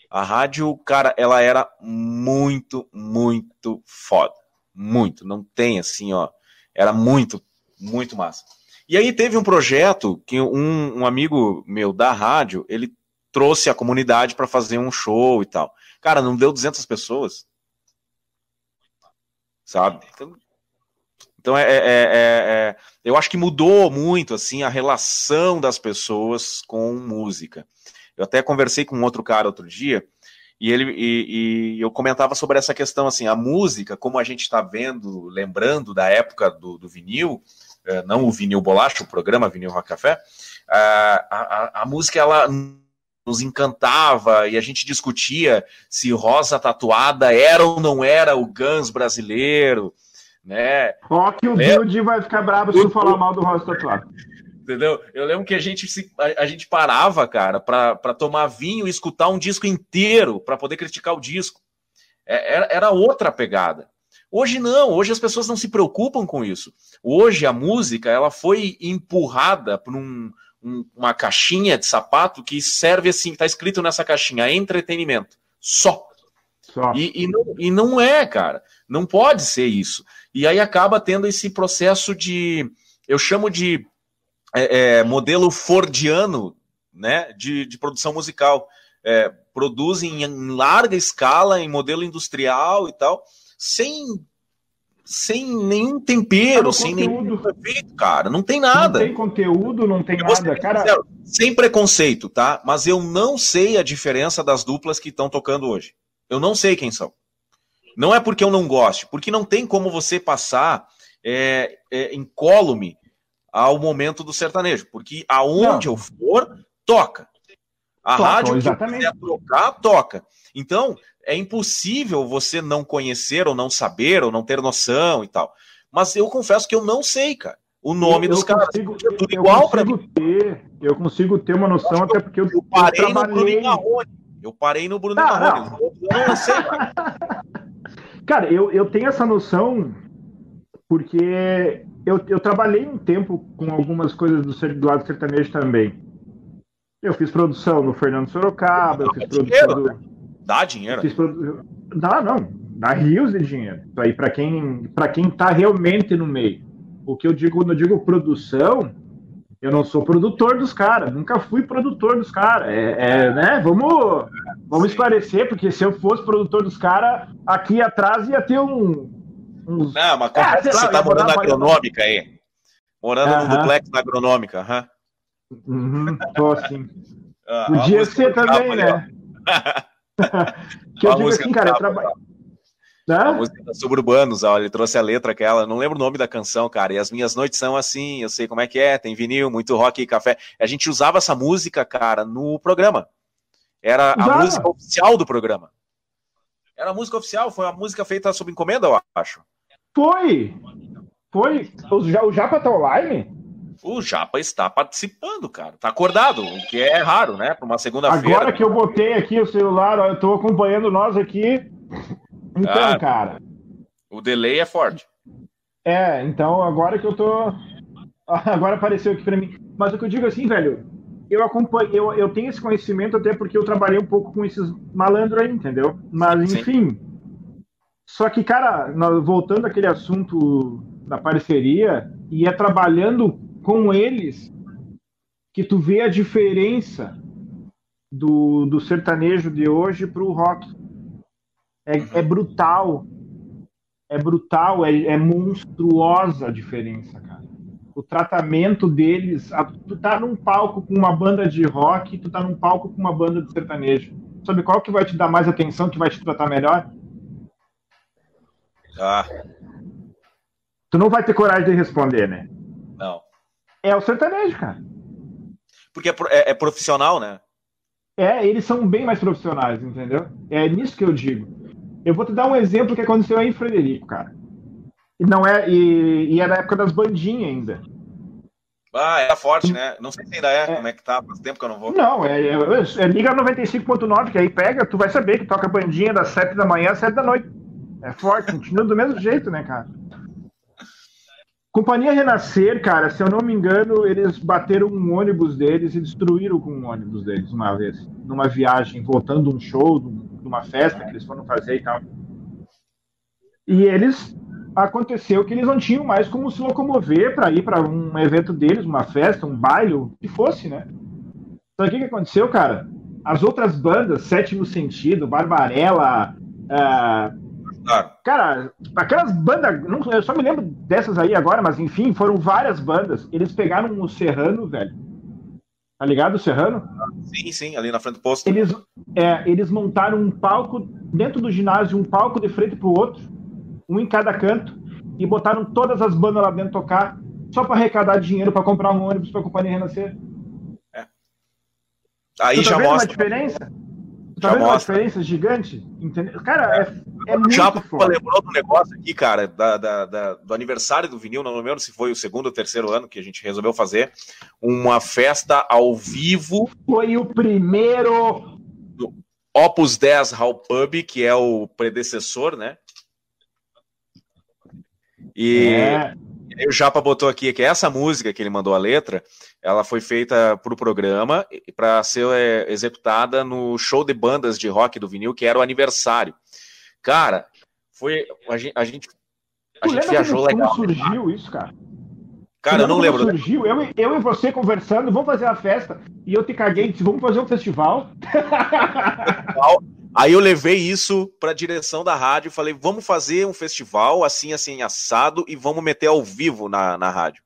A rádio, cara, ela era muito, muito foda. Muito. Não tem assim, ó. Era muito, muito massa. E aí teve um projeto que um, um amigo meu da rádio, ele trouxe a comunidade para fazer um show e tal. Cara, não deu 200 pessoas. Sabe? Então, então é, é, é, é, eu acho que mudou muito assim a relação das pessoas com música. Eu até conversei com outro cara outro dia e ele e, e eu comentava sobre essa questão assim, a música, como a gente está vendo, lembrando da época do, do vinil, não o vinil bolacha, o programa Vinil Rock Café, a, a, a música ela nos encantava e a gente discutia se Rosa Tatuada era ou não era o Guns brasileiro, né? Ó que o Build vai ficar bravo se eu falar mal do Rosa Tatuada entendeu? Eu lembro que a gente, se, a, a gente parava, cara, para tomar vinho e escutar um disco inteiro para poder criticar o disco. É, era, era outra pegada. Hoje não, hoje as pessoas não se preocupam com isso. Hoje a música ela foi empurrada por um, um, uma caixinha de sapato que serve assim, está escrito nessa caixinha, entretenimento. Só. Só. E, e, não, e não é, cara. Não pode ser isso. E aí acaba tendo esse processo de. Eu chamo de é, é, modelo fordiano né, de, de produção musical. É, produzem em larga escala, em modelo industrial e tal, sem, sem nenhum tempero, sem nenhum efeito, cara. Não tem nada. Não tem conteúdo, não tem nada, cara. Sincero, sem preconceito, tá? Mas eu não sei a diferença das duplas que estão tocando hoje. Eu não sei quem são. Não é porque eu não gosto, porque não tem como você passar é, é, incólume ao momento do sertanejo, porque aonde não. eu for, toca. A toca, rádio exatamente. que quiser tocar, toca. Então, é impossível você não conhecer, ou não saber, ou não ter noção e tal. Mas eu confesso que eu não sei, cara. O nome eu, dos eu caras consigo, é tudo eu igual para mim. Ter, eu consigo ter uma noção, até porque eu, eu parei eu trabalhei... no Bruno Marrone. Eu parei no Bruno ah, Marrone. Eu não sei, cara. cara, eu, eu tenho essa noção porque eu, eu trabalhei um tempo com algumas coisas do, do lado sertanejo também. Eu fiz produção no Fernando Sorocaba, eu fiz produção do... Dá dinheiro. Dá, não. dá rios de dinheiro. Isso aí para quem para quem tá realmente no meio. O que eu digo, quando eu digo produção, eu não sou produtor dos caras, nunca fui produtor dos caras. É, é, né? Vamos, vamos esclarecer, porque se eu fosse produtor dos caras, aqui atrás ia ter um. Uns... Não, mas ah, você lá, tá morando na agronômica aí. Morando uh -huh. no duplex na agronômica, aham. Uh. Uhum, tô assim. Ah, Podia ser também, né? que eu digo assim, cara, eu trabalho. A música da Suburbanos, ó, ele trouxe a letra aquela, não lembro o nome da canção, cara. E as minhas noites são assim, eu sei como é que é, tem vinil, muito rock e café. A gente usava essa música, cara, no programa. Era a música oficial do programa. Era a música oficial, foi uma música feita sob encomenda, eu acho. Foi! Foi. O, o Japa tá online? O Japa está participando, cara. Tá acordado, o que é raro, né? Para uma segunda-feira. Agora que eu botei aqui o celular, eu tô acompanhando nós aqui. Então, ah, cara. O delay é forte. É, então agora que eu tô. Agora apareceu aqui para mim. Mas o que eu digo assim, velho, eu acompanho, eu, eu tenho esse conhecimento até porque eu trabalhei um pouco com esses malandros aí, entendeu? Mas enfim. Sim. Só que, cara, voltando àquele assunto da parceria, e é trabalhando com eles que tu vê a diferença do, do sertanejo de hoje pro rock. É, é brutal. É brutal, é, é monstruosa a diferença, cara. O tratamento deles. A, tu tá num palco com uma banda de rock, tu tá num palco com uma banda de sertanejo. Sabe qual que vai te dar mais atenção, que vai te tratar melhor? Ah. Tu não vai ter coragem de responder, né? Não. É o sertanejo, cara. Porque é, é, é profissional, né? É, eles são bem mais profissionais, entendeu? É nisso que eu digo. Eu vou te dar um exemplo que aconteceu aí em Frederico, cara. E não é e, e é da época das bandinhas ainda. Ah, era forte, né? Não sei se ainda é, é. como é que tá, faz tempo que eu não vou. Não, é, é, é liga 95.9, que aí pega, tu vai saber que toca bandinha das 7 da manhã às 7 da noite. É forte, continua do mesmo jeito, né, cara? Companhia Renascer, cara, se eu não me engano, eles bateram um ônibus deles e destruíram com um ônibus deles uma vez, numa viagem, voltando um show, numa festa que eles foram fazer e tal. E eles aconteceu que eles não tinham mais como se locomover para ir para um evento deles, uma festa, um baile, o que fosse, né? Então o que, que aconteceu, cara? As outras bandas, Sétimo Sentido, Barbarella, uh, Cara, aquelas bandas, não, eu só me lembro dessas aí agora, mas enfim, foram várias bandas. Eles pegaram o Serrano, velho. Tá ligado o Serrano? Sim, sim, ali na frente do posto. Eles, é, eles montaram um palco dentro do ginásio, um palco de frente pro outro, um em cada canto, e botaram todas as bandas lá dentro tocar, só para arrecadar dinheiro para comprar um ônibus para a companhia renascer. É. Aí tu tá já mostra. Uma diferença? Tá vendo mostra. uma diferença gigante? Entendeu? Cara, é, é muito Já lembrou do negócio aqui, cara, da, da, da, do aniversário do vinil, não lembro se foi o segundo ou terceiro ano que a gente resolveu fazer uma festa ao vivo. Foi o primeiro. Do Opus 10 Hall Pub, que é o predecessor, né? E, é. e o Japa botou aqui que essa música que ele mandou a letra ela foi feita para o programa para ser é, executada no show de bandas de rock do vinil, que era o aniversário. Cara, foi a gente, a gente, a gente viajou legal. Como surgiu isso, cara? Cara, eu não lembro. Surgiu? Eu, eu e você conversando, vamos fazer a festa, e eu te caguei e disse, vamos fazer um festival. Aí eu levei isso para a direção da rádio, falei, vamos fazer um festival assim, assim, assado, e vamos meter ao vivo na, na rádio.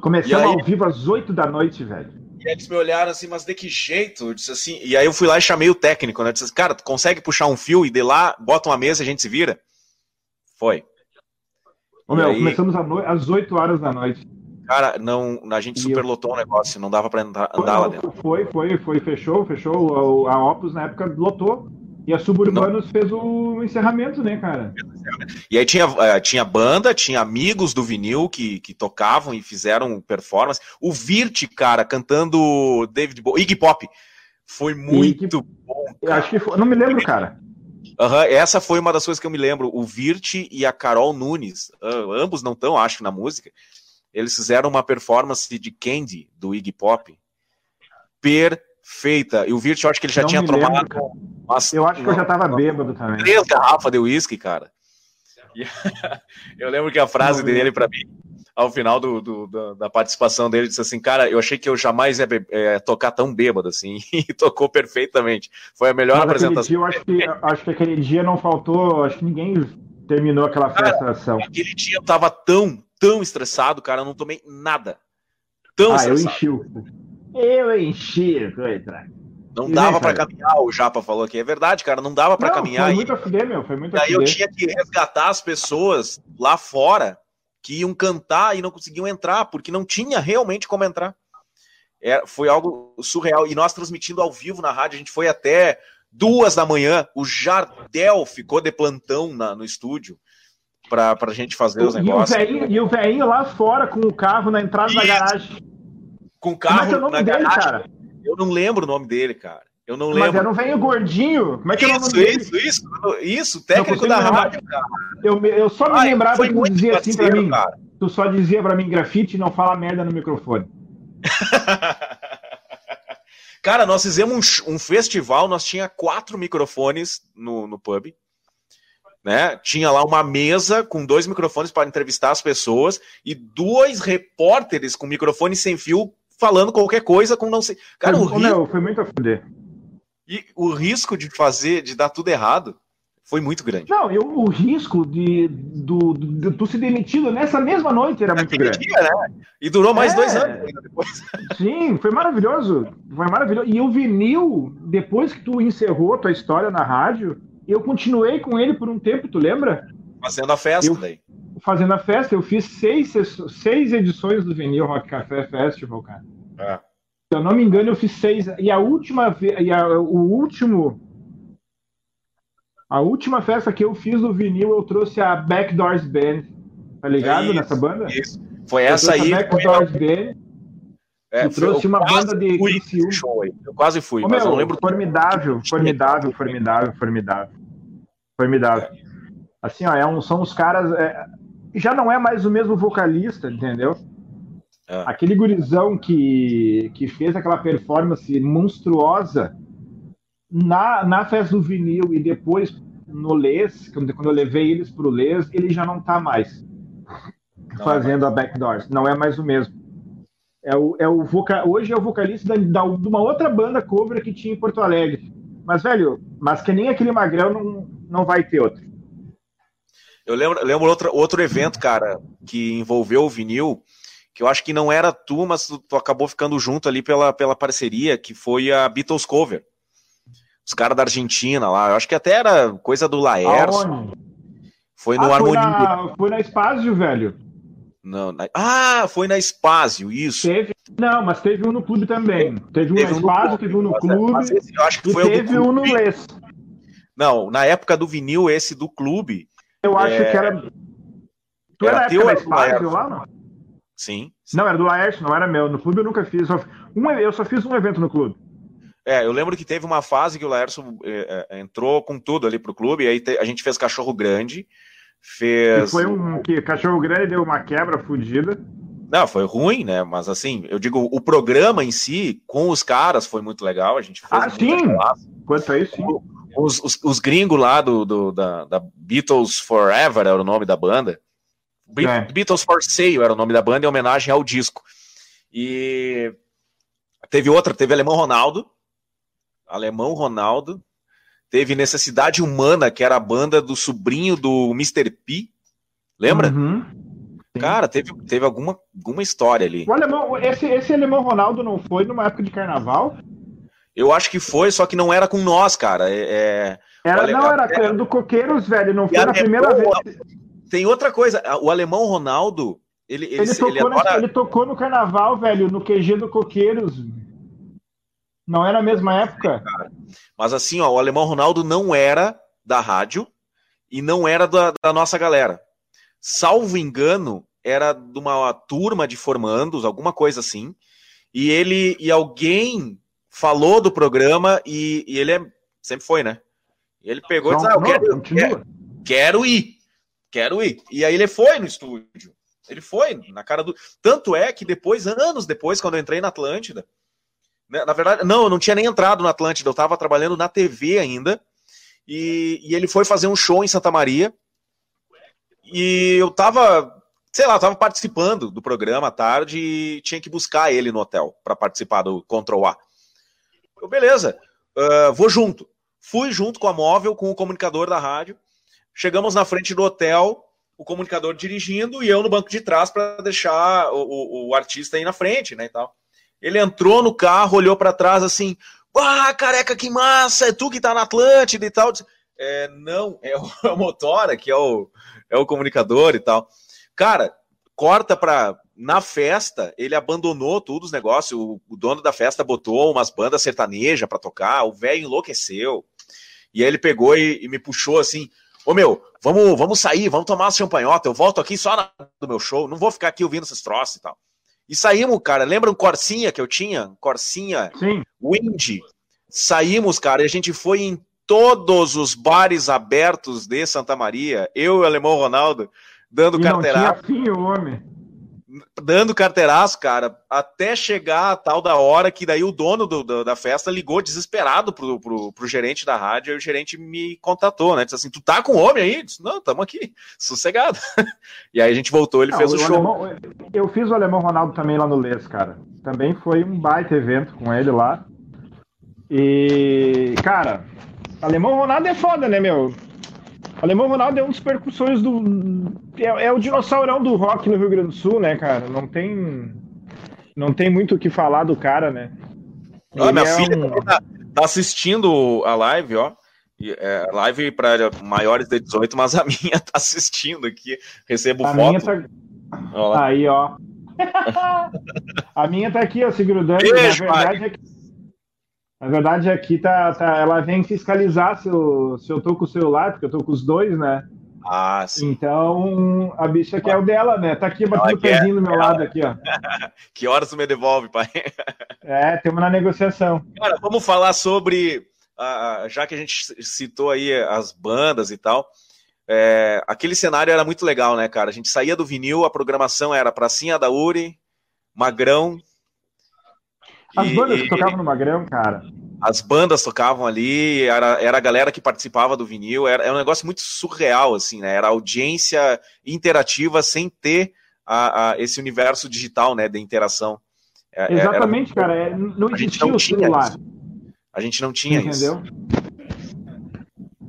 Começamos aí, ao vivo às 8 da noite, velho. E eles me olharam assim, mas de que jeito? Eu disse assim, e aí eu fui lá e chamei o técnico, né? Eu disse assim, cara, tu consegue puxar um fio e de lá, bota uma mesa e a gente se vira? Foi. Ô, meu, aí... começamos às 8 horas da noite. Cara, não, a gente superlotou eu... o negócio, não dava para andar, andar lá dentro. Foi, foi, foi, fechou, fechou. A Opus na época lotou. E a Suburbanos Não. fez o encerramento, né, cara? E aí tinha, uh, tinha banda, tinha amigos do vinil que, que tocavam e fizeram performance. O Virt, cara, cantando David Bowie, Iggy Pop. Foi muito Iggy... bom. Cara. Acho que foi, não me lembro, cara. Uhum, essa foi uma das coisas que eu me lembro. O Virt e a Carol Nunes, uh, ambos não estão, acho, na música. Eles fizeram uma performance de Candy, do Iggy Pop. Perfeito feita. E o Virt, eu acho que ele já Não tinha tomado. lembro, umas- Eu acho que eu já tava bêbado também. três garrafas de uísque, cara. E eu lembro que a frase Não, dele para mim, ao final do, do- da, da participação dele, disse assim: Cara, eu achei que eu jamais ia é, tocar tão bêbado assim. E tocou perfeitamente. Foi a melhor Mas apresentação. dia, eu acho que, acho que aquele dia não faltou, acho que ninguém terminou aquela festação. Aquele dia eu tava tão, tão estressado, cara, eu não tomei nada. Tão Ah, eu estressado. enchi o. Eu enchi o coisa. Não E dava cara? caminhar, o Japa falou aqui. É verdade, cara, não dava pra Não, caminhar. Foi E- muito a fuder, meu. Foi muito E a aí eu tinha que resgatar as pessoas lá fora que iam cantar e não conseguiam entrar, porque não tinha realmente como entrar. É, foi algo surreal. E nós transmitindo ao vivo na rádio, a gente foi até duas da manhã. O Jardel ficou de plantão na- no estúdio pra, pra gente fazer os E o, negócios. velhinho, e o velhinho lá fora com o carro na entrada da Isso. garagem. Com carro é o nome na dele, garagem. cara? Eu não lembro o nome dele, cara. Eu não Mas lembro. era um velho gordinho. Como é que é o nome Isso, dele? isso, isso, isso, técnico da rádio, cara. Eu, eu só me Ai, lembrava que tu dizia assim pra mim. cara. Tu só dizia pra mim grafite e não fala merda no microfone. Cara, nós fizemos um, um festival, nós tinha quatro microfones no, no pub. Né? Tinha lá uma mesa com dois microfones para entrevistar as pessoas e dois repórteres com microfone sem fio falando qualquer coisa com não sei. Cara, o, Ô, ri- meu, foi muito a fuder. e o risco de fazer, de dar tudo errado, foi muito grande. Não, eu, o risco de, do, do, tu se demitido nessa mesma noite era muito Naquele grande. dia, né? E durou mais É. dois anos ainda depois. Sim, foi maravilhoso. Foi maravilhoso. E o vinil, depois que tu encerrou tua história na rádio, eu continuei com ele por um tempo, tu lembra? Fazendo a festa Eu- daí. Fazendo a festa, eu fiz seis, seis edições do Vinil Rock Café Festival, cara. É. Se eu não me engano, eu fiz seis. E a última e a, o último. A última festa que eu fiz do vinil, eu trouxe a Backdoors Band. Tá ligado Isso, nessa banda? Isso. Foi Eu essa aí. a Foi, Backdoors Band. é, eu trouxe eu uma banda de fui show aí. Eu quase fui, mas eu meu, não lembro. formidável, formidável, formidável, formidável. Formidável. Assim, ó, é um, são os caras. é, já não é mais o mesmo vocalista, entendeu? É. Aquele gurizão que, que fez aquela performance monstruosa na, na festa do vinil e depois no Les, quando, quando eu levei eles pro Les, ele já não tá mais Não é fazendo a Backdoors. Não é mais o mesmo. É o, é o voca... Hoje é o vocalista da, da- de uma outra banda cover que tinha em Porto Alegre. Mas, velho, mas que nem aquele magrão não, não vai ter outro. Eu lembro, lembro outro, outro evento, cara, que envolveu o vinil, que eu acho que não era tu, mas tu, tu acabou ficando junto ali pela, pela parceria, que foi a Beatles Cover. Os caras da Argentina lá, eu acho que até era coisa do Laércio, Aonde? foi no Ah, foi, Harmonia. na, foi na Spazio, velho. Não, na- Ah, foi na Spazio, isso. Teve, não, mas teve um no clube também. Teve um Teve na no Spazio, clube, teve um no mas- clube mas esse eu acho que foi o do teve um no. Les. Não, na época do vinil, esse do clube, Eu acho É. que era... Tu Era era, teu da Spazio lá, não? sim. Não, era do Laércio, não era meu. No clube eu nunca fiz. Só- um, eu só fiz um evento no clube. É, eu lembro que teve uma fase que o Laércio eh, eh, entrou com tudo ali pro clube, e aí te- a gente fez Cachorro Grande, fez... foi um que cachorro grande deu uma quebra fodida. Não, foi ruim, né? Mas assim, eu digo, o programa em si, com os caras, foi muito legal. A gente fez Ah, sim! Quanto a isso, sim. Os, os, os gringos lá do, do- da, da Beatles Forever era o nome da banda. Be- É. Beatles for Sale era o nome da banda, em homenagem ao disco. E teve outra, teve Alemão Ronaldo. Alemão Ronaldo. Teve Necessidade Humana, que era a banda do sobrinho do Mr. P. Lembra? Uhum. Sim. Cara, teve, teve alguma, alguma história ali. O alemão, esse, esse alemão Ronaldo não foi numa época de carnaval? Eu acho que foi, só que não era com nós, cara. É, é- Era, Olha, não, era, era do Coqueiros, velho. Não foi a primeira Alemão- vez. Tem outra coisa, o alemão Ronaldo, ele, ele, Ele ele, tocou, na- adora- ele tocou no carnaval, velho, no QG do Coqueiros. Não era a mesma época? Mas assim, ó, o alemão Ronaldo não era da rádio e não era da, da nossa galera. Salvo engano, era de uma turma de formandos, alguma coisa assim. E ele e alguém falou do programa e, e ele é, sempre foi, né? E ele pegou e disse: ah, eu Não, quero, continua. quero ir, quero ir. E aí ele foi no estúdio. Ele foi na cara do. Tanto é que depois, anos depois, quando eu entrei na Atlântida, Né, na verdade, não, eu não tinha nem entrado no Atlântida, eu estava trabalhando na TV ainda. E, e, ele foi fazer um show em Santa Maria. E eu tava, sei lá, eu tava participando do programa à tarde e tinha que buscar ele no hotel para participar do Control A. Eu, beleza, uh, vou junto. Fui junto com a móvel, com o comunicador da rádio. Chegamos na frente do hotel, o comunicador dirigindo e eu no banco de trás para deixar o, o, o, artista aí na frente, né, e tal. Ele entrou no carro, olhou para trás assim, ah, careca, que massa, é tu que tá na Atlântida e tal. É, não, é o, é o Motora, que é o, é o comunicador e tal. Cara, corta para na festa, ele abandonou todos os negócios. O, o, dono da festa botou umas bandas sertanejas para tocar. O velho enlouqueceu. E aí ele pegou e, e, me puxou assim: Ô meu, vamos, vamos sair, vamos tomar uma champanhota. Eu volto aqui só na, do meu show. Não vou ficar aqui ouvindo esses troços e tal. E saímos, cara. Lembra um Corsinha que eu tinha? Corsinha Sim. Wind. Saímos, cara, e a gente foi em todos os bares abertos de Santa Maria. Eu e o Alemão Ronaldo dando e carteiraço. Não tinha fim, homem. Dando carteiraço, cara, até chegar a tal da hora que daí o dono do, do, da festa ligou desesperado pro, pro, pro, gerente da rádio e o gerente me contatou, né? Disse assim: Tu tá com homem aí? Disse, Não, tamo aqui, sossegado. e aí a gente voltou, ele Não, fez o, o show. Alemão, eu fiz o Alemão Ronaldo também lá no Les, cara. Também foi um baita evento com ele lá. E, cara, Alemão Ronaldo é foda, né, meu? Alemão Ronaldo é um dos percussores do. É, é, o dinossaurão do rock no Rio Grande do Sul, né, cara? Não tem. Não tem muito o que falar do cara, né? Ah, minha é filha um... tá, tá, assistindo a live, ó. É, live para maiores de 18, mas a minha tá assistindo aqui. Recebo a foto. Tá... Aí, ó. a minha tá aqui, ó, se grudando. Beijo, Na verdade, é que na verdade, aqui tá, tá, ela vem fiscalizar se eu, se eu tô com o celular, porque eu tô com os dois, né? Ah, sim. Então, a bicha quer o dela, né? Tá aqui batendo o pezinho do meu ela... lado aqui, ó. que horas tu me devolve, pai? é, temos na negociação. Cara, vamos falar sobre, já que a gente citou aí as bandas e tal, é, aquele cenário era muito legal, né, cara? A gente saía do vinil, a programação era Pracinha da Uri, Magrão, as e, bandas que tocavam no Magrão, cara. As bandas tocavam ali, era, era a galera que participava do vinil, era, era um negócio muito surreal, assim, né? Era audiência interativa sem ter a, a, esse universo digital, né, de interação. É, é, Exatamente, era, cara. É, não existia não o celular. Isso. A gente não tinha Entendeu? isso.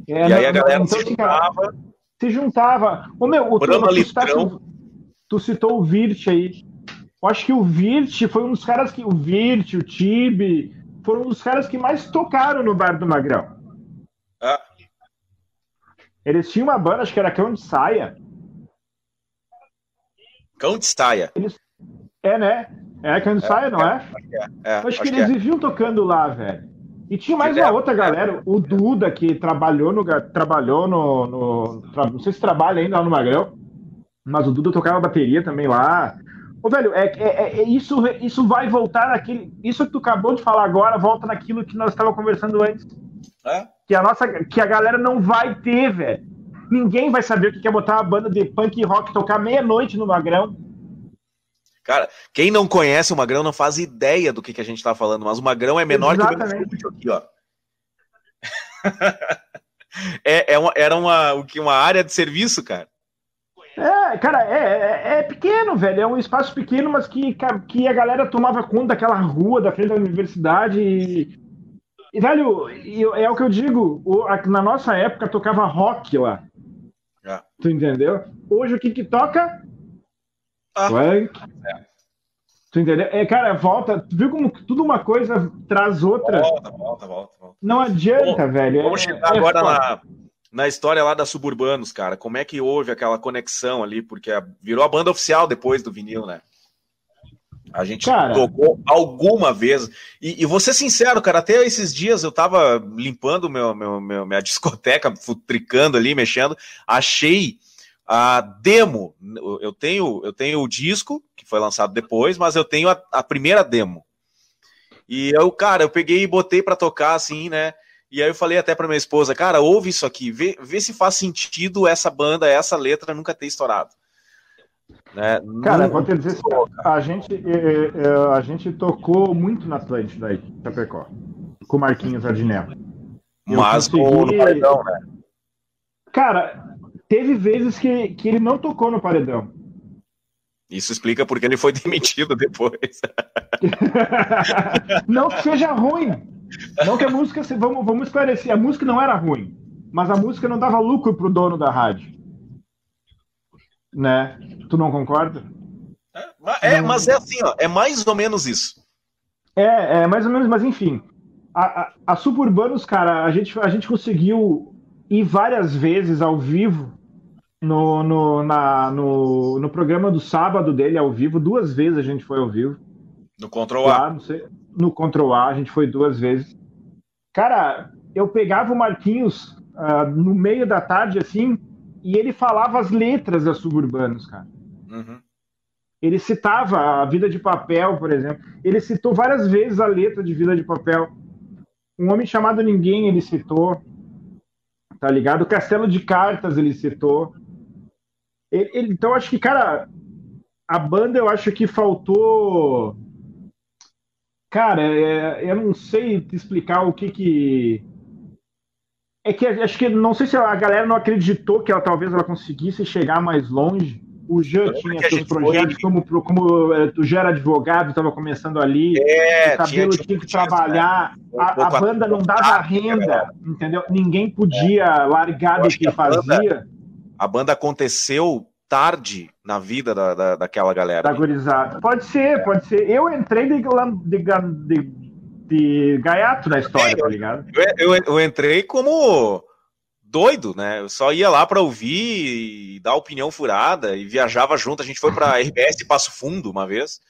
É, e aí a galera então, se juntava. Se juntava. Ô, meu, o, tu, tu, tu citou o Virt aí. Eu acho que o Virt foi um dos caras que. O Virt, o Tibe, foram um dos caras que mais tocaram no bar do Magrão. Ah. Eles tinham uma banda, acho que era Cão de Saia. Cão de Saia. Eles... É, né? É Cão de é, Saia, não é? Acho que, é. é acho acho que eles é. viviam tocando lá, velho. E tinha mais uma outra galera, o Duda, que trabalhou no. Trabalhou no. no não sei se trabalha ainda lá no Magrão, mas o Duda tocava bateria também lá. Ô, velho, é, é, é, isso, isso vai voltar naquele. Isso que tu acabou de falar agora volta naquilo que nós estávamos conversando antes. É? Que a nossa. Que a galera não vai ter, velho. Ninguém vai saber o que é botar uma banda de punk rock tocar meia-noite no Magrão. Cara, quem não conhece o Magrão não faz ideia do que, que a gente tá falando, mas o Magrão é menor Exatamente. que o meu estúdio aqui, ó. é, é uma, era uma, uma área de serviço, cara. É, cara, é, é, é, pequeno, velho. É um espaço pequeno, mas que, que a galera tomava conta daquela rua da frente da universidade. E, e velho, é o que eu digo. Na nossa época tocava rock lá. É. Tu entendeu? Hoje o que que toca? Ah. Funk. É. Tu entendeu? É, cara, volta. Tu viu como tudo uma coisa traz outra? Volta, volta, volta. volta. Não adianta, Bom, velho. Vamos é, chegar agora é na na história lá da Suburbanos, cara. Como é que houve aquela conexão ali? Porque virou a banda oficial depois do vinil, né? A gente cara... tocou alguma vez. E, e vou ser sincero, cara, até esses dias eu tava limpando meu, meu, meu, minha discoteca, futricando ali, mexendo, achei a demo. Eu tenho, eu tenho o disco, que foi lançado depois, mas eu tenho a, a primeira demo. E eu, cara, eu peguei e botei para tocar assim, né? E aí eu falei até para minha esposa, cara, ouve isso aqui, vê, vê se faz sentido essa banda, essa letra nunca ter estourado. Né? Cara, vou te dizer, a gente, é, é, a gente tocou muito na Atlântida aí, Chapecó, com o Marquinhos Adinello. Mas consegui... no paredão, né? Cara, teve vezes que, que ele não tocou no paredão. Isso explica porque ele foi demitido depois. não que seja ruim. Não que a música. Vamos, vamos esclarecer. A música não era ruim. Mas a música não dava lucro pro dono da rádio. Né? Tu não concorda? É, é mas é assim, ó. É mais ou menos isso. É, é mais ou menos, mas enfim. A, a, a Suburbanos, cara, a gente, a gente conseguiu ir várias vezes ao vivo no, no, na, no, no programa do sábado dele ao vivo. Duas vezes a gente foi ao vivo. No Control A. Lá, sei, no Control A, a gente foi duas vezes. Cara, eu pegava o Marquinhos uh, no meio da tarde, assim, e ele falava as letras da Suburbanos, cara. Uhum. Ele citava a Vida de Papel, por exemplo. Ele citou várias vezes a letra de Vida de Papel. Um Homem Chamado Ninguém ele citou. Tá ligado? O Castelo de Cartas ele citou. Ele, ele, então, acho que, cara, a banda eu acho que faltou. Cara, é, eu não sei te explicar o que que. É que acho que não sei se a galera não acreditou que ela talvez ela conseguisse chegar mais longe. O Jean tinha seus projetos, foi... como, como é, tu já era advogado, estava começando ali, é, o cabelo tinha, tinha que trabalhar, né? a, a, banda não dava renda, entendeu? Ninguém podia é. largar do que, fazia a banda aconteceu tarde na vida da, da, daquela galera. Da gurizada. Pode ser, pode ser. Eu entrei de, de, de, de gaiato na história, tá ligado? Eu, eu, eu, entrei como doido, né? Eu só ia lá para ouvir e dar opinião furada e viajava junto. A gente foi para RBS Passo Fundo uma vez.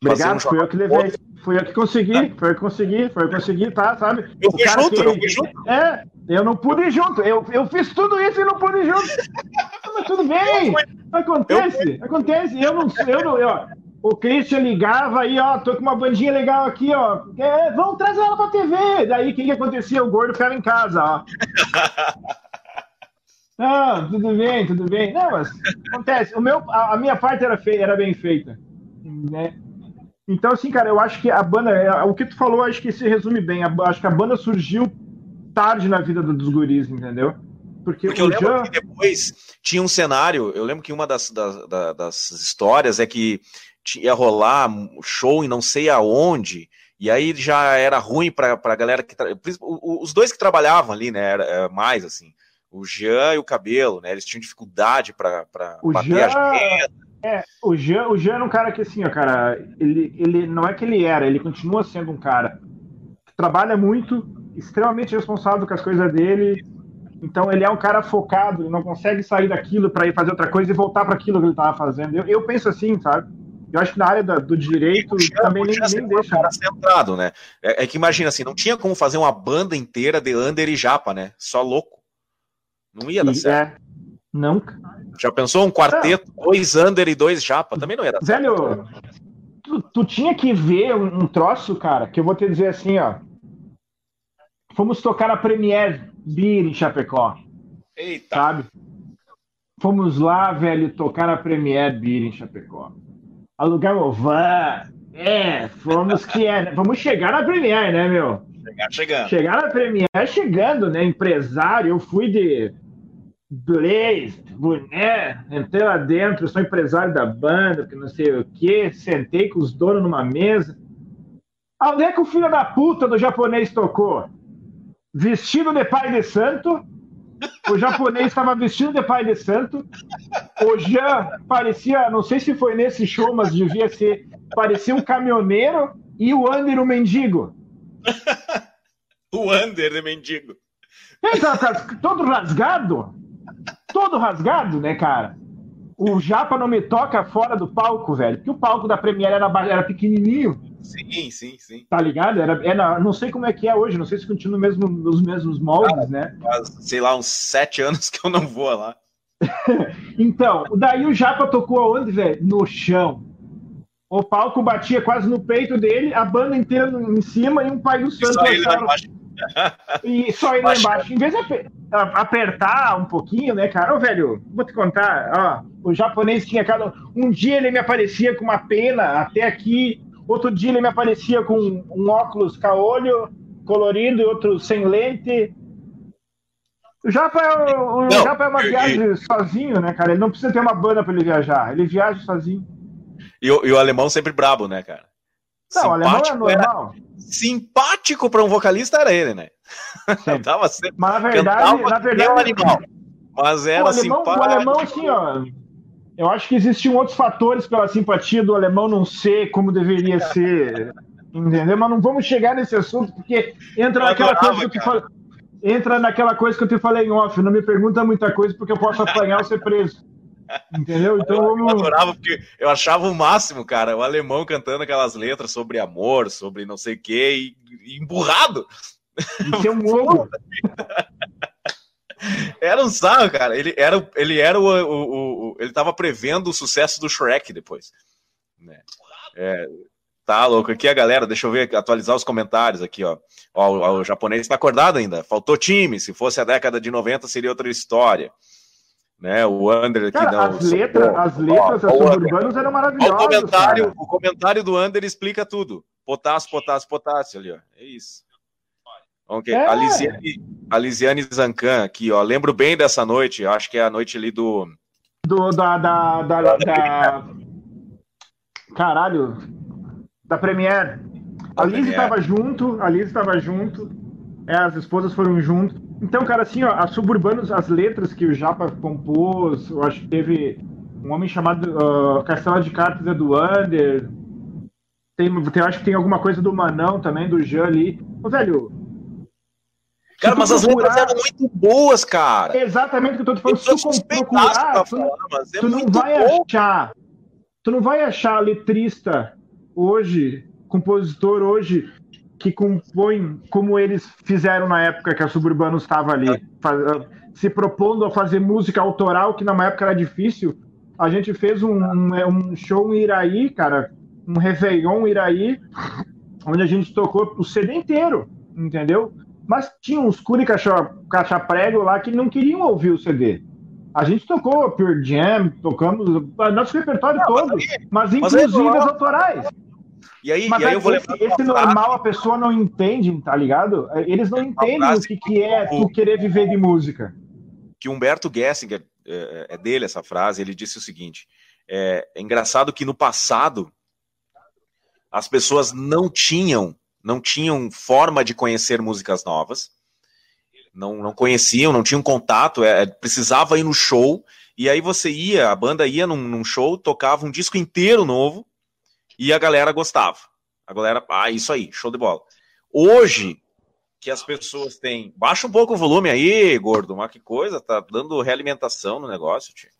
Obrigado, fui eu que levei. Fui eu que consegui, foi eu que consegui, foi eu que consegui, tá, sabe? Eu fui junto, que... eu fui junto. É, eu não pude ir junto. Eu, eu fiz tudo isso e não pude ir junto. Mas tudo bem. Acontece, acontece. Eu não sei, eu não. Eu, o Christian ligava aí, ó, tô com uma bandinha legal aqui, ó. É, vamos trazer ela pra TV. Daí o que, que acontecia? O gordo ficava em casa, ó. Não, tudo bem, tudo bem. Não, mas acontece. O meu, a, a minha parte era, feia, era bem feita. Né? Então, assim, cara, eu acho que a banda, é, o que tu falou, acho que se resume bem. acho que a banda surgiu tarde na vida dos guris, entendeu? Porque, Porque eu lembro Jean... que depois tinha um cenário, eu lembro que uma das, das, das histórias é que ia rolar show em não sei aonde, e aí já era ruim para a galera que. Os dois que trabalhavam ali, né? Era, era mais assim. O Jean e o Cabelo, né? Eles tinham dificuldade para bater Jean... a agenda. É, o Jean, o Jean era um cara que, assim, ó, cara, ele, ele não é que ele era, ele continua sendo um cara que trabalha muito, extremamente responsável com as coisas dele. Então ele é um cara focado, ele não consegue sair daquilo para ir fazer outra coisa e voltar para aquilo que ele estava fazendo. Eu, eu, penso assim, sabe? Eu acho que na área da, do direito também nem, nem deixa. Um cara centrado, né? É, é, que imagina assim, não tinha como fazer uma banda inteira de Under e Japa, né? Só louco. Não ia dar e, certo. É, nunca. Já pensou um quarteto, não. dois under e dois japa? Também não era. Velho, tu, tu, tinha que ver um, um, troço, cara, que eu vou te dizer assim, ó. Fomos tocar a Premier Beer em Chapecó. Eita. Sabe? Fomos lá, velho, tocar a Premier Beer em Chapecó. Alugamos van. É, fomos que é. Né? Vamos chegar na Premier, né, meu? Chegar chegando. Chegar na Premier chegando, né? Empresário, eu fui de Blaze, boné, entrei lá dentro, sou empresário da banda, que não sei o que, sentei com os donos numa mesa. Onde é que o filho da puta do japonês tocou? Vestido de pai de santo, o japonês estava vestido de pai de santo, o Jean parecia, não sei se foi nesse show, mas devia ser, parecia um caminhoneiro e o Ander um mendigo. o Ander de mendigo. Ele tá, tá todo rasgado, todo rasgado, né, cara? O Japa não me toca fora do palco, velho. Porque o palco da Premiere era, era pequenininho. Sim, sim, sim. Tá ligado? Era, era, não sei como é que é hoje, não sei se continua mesmo nos mesmos moldes, ah, né? Faz, sei lá, uns sete anos que eu não vou lá. então, daí o Japa tocou aonde, velho? No chão. O palco batia quase no peito dele, a banda inteira em cima e um pai do santo. Só ele na E só ir lá embaixo. Em vez de apertar um pouquinho, né, cara? Ô, velho, vou te contar, ó, o japonês tinha cada. Um dia ele me aparecia com uma pena até aqui, outro dia ele me aparecia com um óculos caolho colorido e outro sem lente. O Japa é, o, o Japa é uma viagem sozinho, né, cara? Ele não precisa ter uma banda para ele viajar, ele viaja sozinho. E o, e o alemão sempre brabo, né, cara? Não, o alemão é normal. Era, simpático para um vocalista era ele, né? Tava sempre, Mas na verdade, na verdade. animal, mas era o alemão, simpático. O alemão, assim, ó. Eu acho que existiam outros fatores pela simpatia do alemão não ser como deveria ser. entendeu? Mas não vamos chegar nesse assunto, porque entra eu naquela adorava, coisa que eu te falei. Entra naquela coisa que eu te falei em off. Não me pergunta muita coisa porque eu posso apanhar ou ser preso. Entendeu? Então eu, eu adorava porque eu achava o máximo, cara, o alemão cantando aquelas letras sobre amor, sobre não sei o quê, e, e emburrado. Isso é um ovo. Era um sarro, cara. Ele era, ele era o, o, o, ele tava prevendo o sucesso do Shrek depois. Né? É, tá louco. Aqui a galera, deixa eu ver, atualizar os comentários aqui, ó. ó o, o japonês está acordado ainda. Faltou time. Se fosse a década de 90, seria outra história né? O Under aqui Cara, não. As letras, as letras ó, suburbanos eram maravilhosas. O comentário, o comentário do Under explica tudo. Potássio, potássio, potássio ali, ó. É isso. Okay. É. A, Lisiane, a Lisiane Zancan aqui, ó. Lembro bem dessa noite, acho que é a noite ali do. Do, da, da, da, da... Caralho. Da Premiere. A Liz estava junto, a Liz estava junto. É, as esposas foram junto. Então, cara, assim, ó, a Suburbanos, as letras que o Japa compôs, eu acho que teve um homem chamado uh, Castelo de Cartas é do Under. Tem, tem, acho que tem alguma coisa do Manão também, do Jean ali. Ô, velho. Cara, mas as letras eram muito boas, cara. Exatamente o que eu tô te falando. Se tu procurar, tu, é tu não vai bom. achar. Tu não vai achar letrista hoje, compositor hoje, que compõem como eles fizeram na época que a Suburbano estava ali, faz, se propondo a fazer música autoral, que na época era difícil. A gente fez um, um, é, um show em Iraí, cara, um Réveillon em Iraí, onde a gente tocou o CD inteiro, entendeu? Mas tinha uns curi caixa, caixa prego lá que não queriam ouvir o CD. A gente tocou Pure Jam, tocamos nosso repertório não, todo, mas, mas inclusive as autorais. E aí, Mas e aí eu vou esse, esse normal a pessoa não entende, tá ligado? Eles não entendem o que, que é tu querer viver de música. Que Humberto Gessinger, é, é dele essa frase, ele disse o seguinte: é, é engraçado que no passado as pessoas não tinham, não tinham forma de conhecer músicas novas, não, não conheciam, não tinham contato, é, precisava ir no show, e aí você ia, a banda ia num, num show, tocava um disco inteiro novo, e a galera gostava. A galera, ah, isso aí, show de bola. Hoje, que as pessoas têm. Baixa um pouco o volume aí, gordo, mas que coisa, tá dando realimentação no negócio, tio.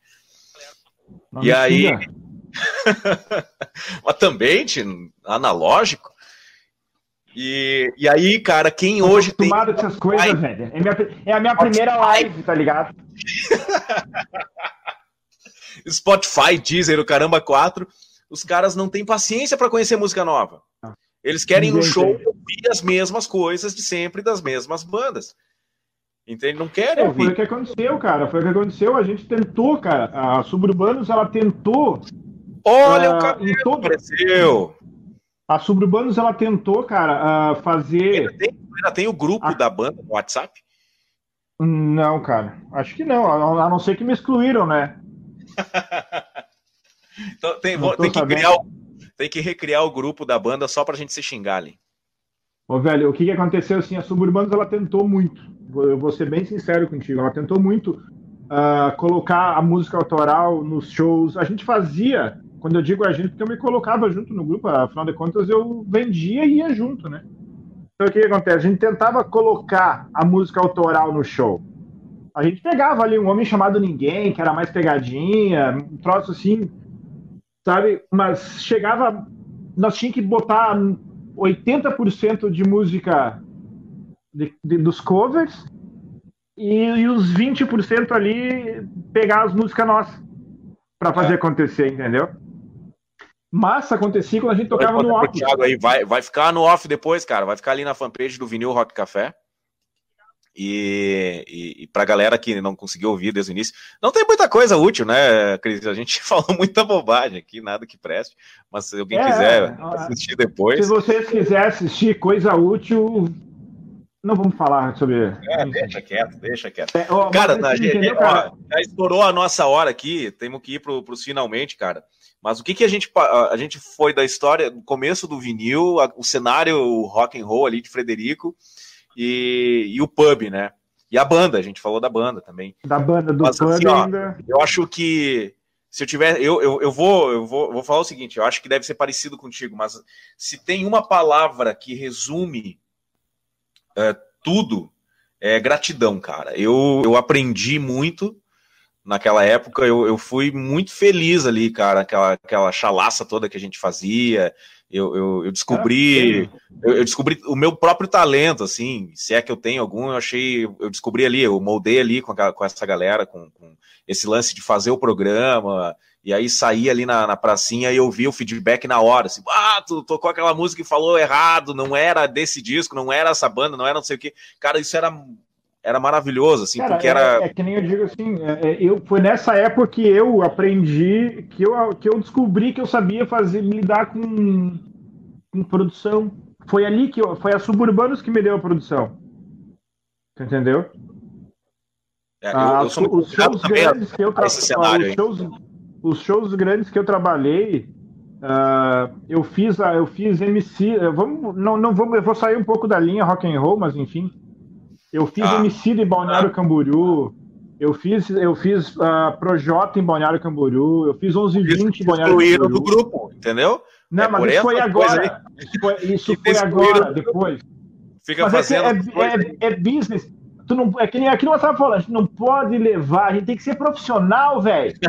Não e aí. mas também, tio, analógico. E, e aí, cara, quem hoje tem. com essas coisas, velho. É, minha, é a minha primeira live, tá ligado? Spotify, Deezer, o caramba 4 os caras não têm paciência para conhecer música nova. Eles querem no show ouvir as mesmas coisas de sempre das mesmas bandas. Entende? Não querem é, ouvir. Foi o que aconteceu, cara. Foi o que aconteceu. A gente tentou, cara. A Suburbanos, ela tentou. Olha uh, o cabelo todo... apareceu. A Suburbanos, ela tentou, cara, uh, fazer. Ainda tem, ainda tem o grupo a... da banda no WhatsApp? Não, cara. Acho que não. A não ser que me excluíram, né? Então tem, tem que criar, tem que recriar o grupo da banda só pra gente se xingar ali. Ô, velho, o que, que aconteceu assim? A Suburbanos ela tentou muito. Eu vou ser bem sincero contigo. Ela tentou muito uh, colocar a música autoral nos shows. A gente fazia, quando eu digo a gente, porque eu me colocava junto no grupo, afinal de contas eu vendia e ia junto, né? Então o que, que acontece? A gente tentava colocar a música autoral no show. A gente pegava ali um homem chamado Ninguém, que era mais pegadinha, um troço assim, sabe? Mas chegava, nós tínhamos que botar 80% de música de, de, dos covers e, e os 20% ali pegar as músicas nossas para fazer é. acontecer, entendeu? Massa acontecia quando a gente tocava no off. Thiago aí, vai, vai ficar no off depois, cara. Vai ficar ali na fanpage do Vinil Rock Café. E, e, e para a galera que não conseguiu ouvir desde o início, não tem muita coisa útil, né, Cris? A gente falou muita bobagem aqui, nada que preste. Mas se alguém é, quiser assistir depois. Se vocês quiserem assistir coisa útil, não vamos falar sobre. É, deixa quieto, deixa quieto. É, ó, cara, gente, entendeu, cara? Ó, já estourou a nossa hora aqui, temos que ir para os finalmente, cara. Mas o que, que a gente a gente foi da história, do começo do vinil, a, o cenário o rock and roll ali de Frederico e, e o pub, né? E a banda, a gente falou da banda também. Da banda do Mas, pub assim, ó, ainda. Eu acho que se eu tiver, eu, eu, eu, vou, eu vou, vou falar o seguinte, eu acho que deve ser parecido contigo, mas se tem uma palavra que resume é, tudo, é gratidão, cara. Eu, eu aprendi muito naquela época, eu, eu fui muito feliz ali, cara, aquela, aquela chalaça toda que a gente fazia, eu, eu, eu descobri eu, eu, descobri o meu próprio talento, assim, se é que eu tenho algum, eu achei, eu descobri ali, eu moldei ali com, a, com essa galera, com, com, esse lance de fazer o programa, e aí saí ali na, na pracinha e eu vi o feedback na hora, assim, ah, tu tocou aquela música e falou errado, não era desse disco, não era essa banda, não era não sei o que, cara, isso era era maravilhoso, assim, Cara, porque era. É, é, que nem eu digo assim, é, é, eu, foi nessa época que eu aprendi, que eu, que eu descobri que eu sabia fazer, lidar com, com produção. Foi ali que eu, foi a Suburbanos que me deu a produção. Entendeu? É, eu, ah, eu os shows grandes que eu trabalhei, os shows, os shows grandes que eu trabalhei, uh, eu fiz, eu fiz MC, vamos, não, não vamos, eu vou sair um pouco da linha rock and roll, mas enfim, eu fiz ah. Em Balneário ah. Camboriú. Eu fiz, eu fiz uh, Projota em Balneário Camboriú. Eu fiz 1120 em Balneário Camboriú. do grupo, entendeu? Não, é mas isso foi agora. Isso foi, isso foi agora, depois. Fica mas é fazendo. É, é, é, business. Tu não, é que nem aquilo que nós estávamos falando. A gente não pode levar. A gente tem que ser profissional, velho.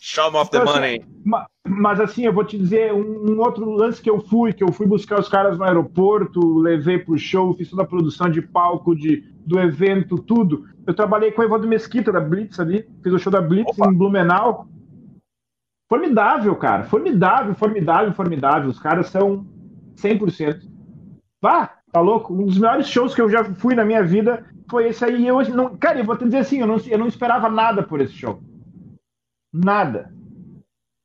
Show off the money. Assim, mas assim, eu vou te dizer um, um, outro lance que eu fui, que eu fui buscar os caras no aeroporto, levei pro show, fiz toda a produção de palco, de, do evento, tudo. Eu trabalhei com o Evandro Mesquita, da Blitz ali, fiz o show da Blitz Opa. em Blumenau. Formidável, cara. Formidável, formidável, formidável. Os caras são 100%. Vá, tá louco? Um dos melhores shows que eu já fui na minha vida foi esse aí. Eu não, cara, eu vou te dizer assim, eu não, eu não esperava nada por esse show. Nada.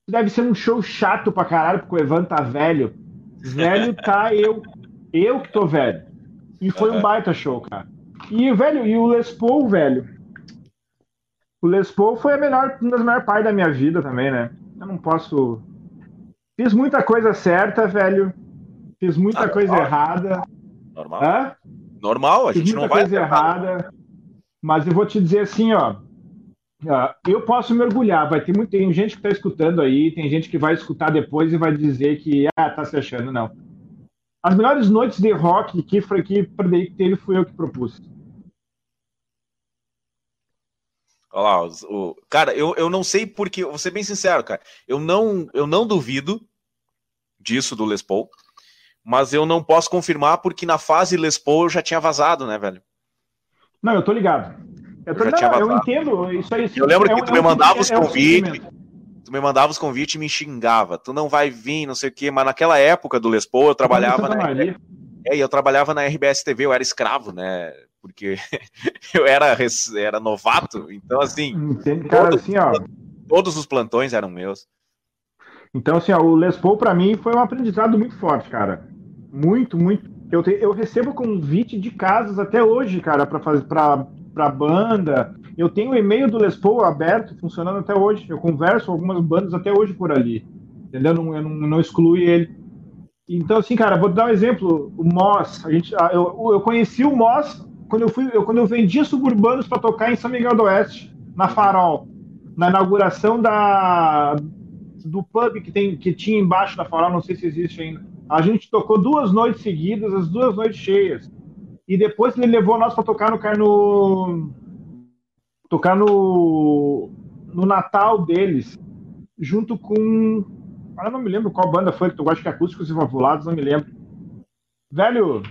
Deve ser um show chato pra caralho, porque o Evan tá velho. Velho tá eu. Eu que tô velho. E foi um baita show, cara. E, velho, e o Les Paul, velho. O Les Paul foi a melhor, uma das melhores partes da minha vida também, né? Eu não posso. Fiz muita coisa certa, velho. Fiz muita ah, coisa normal. errada. Normal. Hã? Normal, a gente Fiz muita não vai. coisa errada. Mas eu vou te dizer assim, ó. Eu posso mergulhar, vai ter muito, tem gente que está escutando aí, tem gente que vai escutar depois e vai dizer que ah, tá se achando, não. As melhores noites de rock que foi que teve fui eu que propus. Olha lá, o, cara, eu, eu não sei porque, vou ser bem sincero, cara, eu não, eu não duvido disso do Les Paul, mas eu não posso confirmar porque na fase Les Paul eu já tinha vazado, né, velho? Não, eu tô ligado. Eu, tô, eu, não, eu entendo isso aí. Eu lembro é que tu me mandava os convites. Tu me mandava os convites e me xingava. Tu não vai vir, não sei o quê. Mas naquela época do Lespo, eu trabalhava na. É, eu trabalhava na RBS TV, eu era escravo, né? Porque eu era, era novato. Então, assim. Entende, cara, todos, assim, ó. Todos os plantões eram meus. Então, assim, ó, o Les Paul para mim foi um aprendizado muito forte, cara. Muito, muito. Eu, te, eu recebo convite de casas até hoje, cara, para fazer para para banda. Eu tenho o e-mail do Les Paul aberto, funcionando até hoje. Eu converso com algumas bandas até hoje por ali. Entendeu? Não, eu não, não excluí ele. Então, assim, cara, vou dar um exemplo. O Moss, a gente, eu, eu conheci o Moss quando eu fui, eu, quando eu vendia suburbanos para tocar em São Miguel do Oeste, na Farol, na inauguração da do pub que tem que tinha embaixo da Farol, não sei se existe ainda. A gente tocou duas noites seguidas, as duas noites cheias. E depois ele levou nós para tocar no, no tocar no no Natal deles, junto com eu não me lembro qual banda foi que tu gosta de acústicos e valvulados, não me lembro. Velho,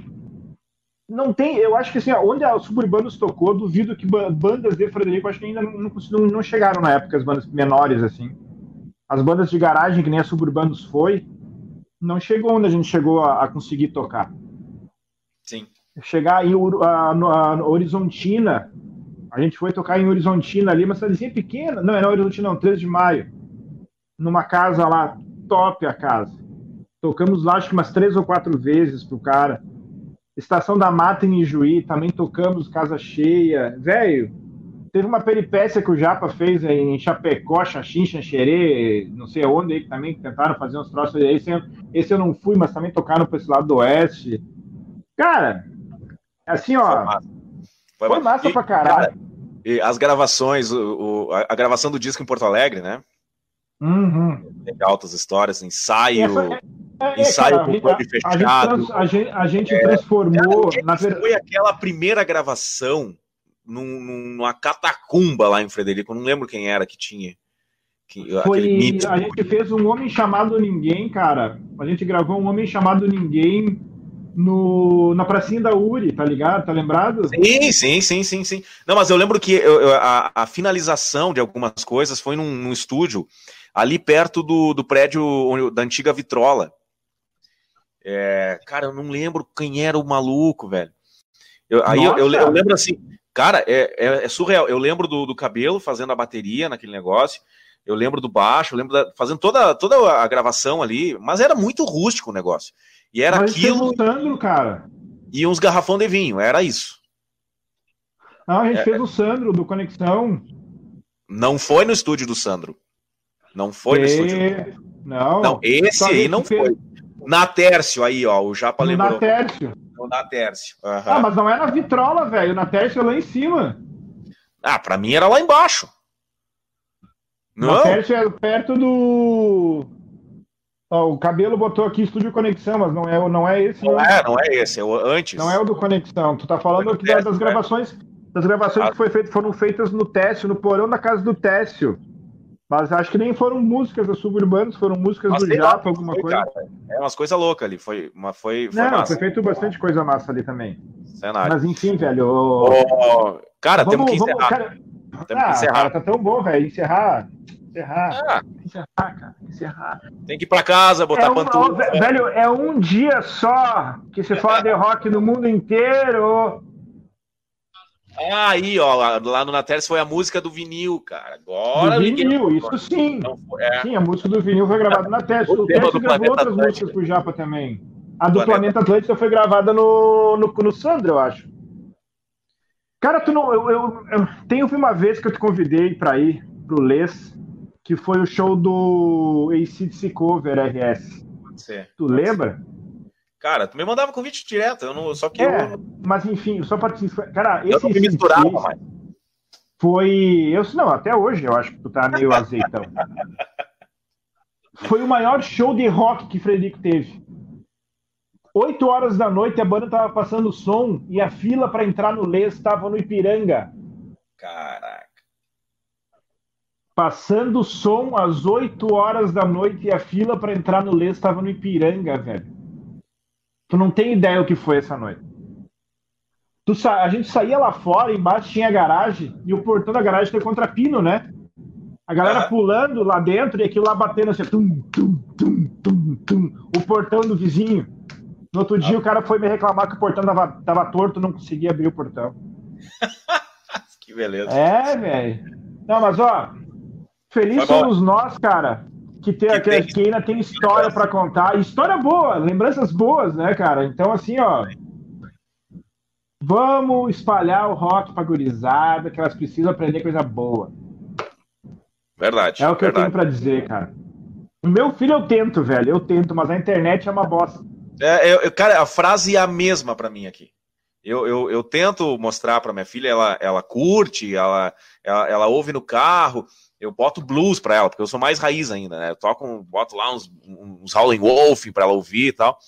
não tem, eu acho que assim, onde a Suburbanos tocou, duvido que bandas de Frederico acho que ainda não, não, não chegaram na época as bandas menores assim. As bandas de garagem que nem a Suburbanos foi, não chegou onde a gente chegou a, a conseguir tocar. Chegar em a, a, Horizontina. A gente foi tocar em Horizontina ali, uma cidadezinha pequena. Não, era Horizontina, não, 13 de maio. Numa casa lá, top a casa. Tocamos lá, acho que umas três ou quatro vezes pro cara. Estação da Mata em Ijuí, também tocamos casa cheia. Velho, teve uma peripécia que o Japa fez em Chapecó, Xaxim, Xanxerê, não sei onde, aí, também tentaram fazer uns troços. Esse, esse eu não fui, mas também tocaram para esse lado do oeste. Cara, assim, ó. Foi massa, foi foi massa e, pra caralho. Cara, e as gravações, o, a, a, gravação do disco em Porto Alegre, né? Uhum. Tem altas histórias, ensaio. Essa, é, é, ensaio cara, com clube fechado. A gente, a gente é, transformou. Cara, na ver... Foi aquela primeira gravação num, numa catacumba lá em Frederico. Não lembro quem era que tinha. Que, foi, a gente fez um Homem Chamado Ninguém, cara. A gente gravou um Homem Chamado Ninguém no, na pracinha da Uri, tá ligado? Tá lembrado? Sim, sim, sim, sim, sim. Não, mas eu lembro que eu, eu, a, a, finalização de algumas coisas foi num, num estúdio ali perto do, do prédio da antiga Vitrola. É, cara, eu não lembro quem era o maluco, velho. Eu, aí eu, eu, eu, lembro assim, cara, é, é, é, surreal. Eu lembro do, do cabelo fazendo a bateria naquele negócio. Eu lembro do baixo, eu lembro da, fazendo toda, toda a gravação ali, mas era muito rústico o negócio. E era mas aquilo. Sandro, cara. E uns garrafão de vinho, era isso. Não, a gente é, fez o Sandro do Conexão. Não foi no estúdio do Sandro. Não foi e... no estúdio. Não. Não, esse aí não fez... foi. Na Tércio aí, ó, o Japa no lembrou. Na Tércio. Na Tércio. Uhum. Ah, mas não era Vitrola, velho. Na Tércio é lá em cima. Ah, pra mim era lá embaixo. Não. Na Tércio é perto do. Ó, o cabelo botou aqui Estúdio Conexão, mas não é, não é esse. Não, não é, não é esse, é o antes. Não é o do Conexão. Tu tá falando aqui das, das né? gravações. Das gravações ah. que foi feito, foram feitas no Técio, no porão da casa do Técio. Mas acho que nem foram músicas da Suburbanos, foram músicas do Japa, alguma foi, coisa. Cara, é umas coisas loucas ali, foi, uma, foi, foi Não, massa. foi feito bastante coisa massa ali também. Cenário. Mas enfim, velho. Oh, cara, vamos, temos que encerrar. Vamos, cara... Temos ah, que encerrar. Cara, tá tão bom, velho. Encerrar. Encerrar. Ah. Encerrar, cara. Encerrar. Tem que ir pra casa, botar é um, pantufa. Velho, é um dia só que se fala de rock no mundo inteiro. Ah, aí, ó, lá no Nateres foi a música do vinil, cara. Agora. Do vinil, isso sim. É. Sim, a música do vinil foi gravada na Teres. O Teres gravou outras Atlântica. músicas pro Japa também. A do Planeta, Planeta Atlântica foi gravada no, no, no Sandro, eu acho. Cara, tu não. Eu, eu, eu tenho uma vez que eu te convidei para ir pro Les, que foi o show do ACDC Cover RS. Pode ser. Tu pode lembra? Ser. Cara, tu me mandava convite direto, eu não, só que é, eu... mas enfim, só para te... Cara, esse eu não me misturava mais. Foi, eu não, até hoje eu acho que tu tá meio azeitão. foi o maior show de rock que Frederico teve. Oito horas da noite a banda tava passando som e a fila para entrar no Les estava no Ipiranga. Passando som às 8 horas da noite e a fila para entrar no Les estava no Ipiranga, velho. Tu não tem ideia o que foi essa noite. Tu sa... A gente saía lá fora, embaixo tinha a garagem, e o portão da garagem tem contrapino, né? A galera uhum. pulando lá dentro e aquilo lá batendo assim, tum, tum, tum, tum, tum, o portão do vizinho. No outro dia o cara foi me reclamar que o portão tava, tava torto, não conseguia abrir o portão. que beleza. É, velho. Não, mas ó, feliz somos nós, cara, que, tem, que, tem, que ainda tem história para contar. História boa, lembranças boas, né, cara? Então, assim, ó. Vamos espalhar o rock pra gurizada, que elas precisam aprender coisa boa. Verdade. É o que verdade. eu tenho para dizer, cara. O meu filho eu tento, velho, eu tento, mas a internet é uma bosta. É, eu, cara, a frase é a mesma para mim aqui. Eu, eu, eu tento mostrar para minha filha, ela, ela curte, ela, ela, ela ouve no carro, eu boto blues para ela, porque eu sou mais raiz ainda, né? Eu toco, boto lá uns, uns Howling Wolf para ela ouvir e tal.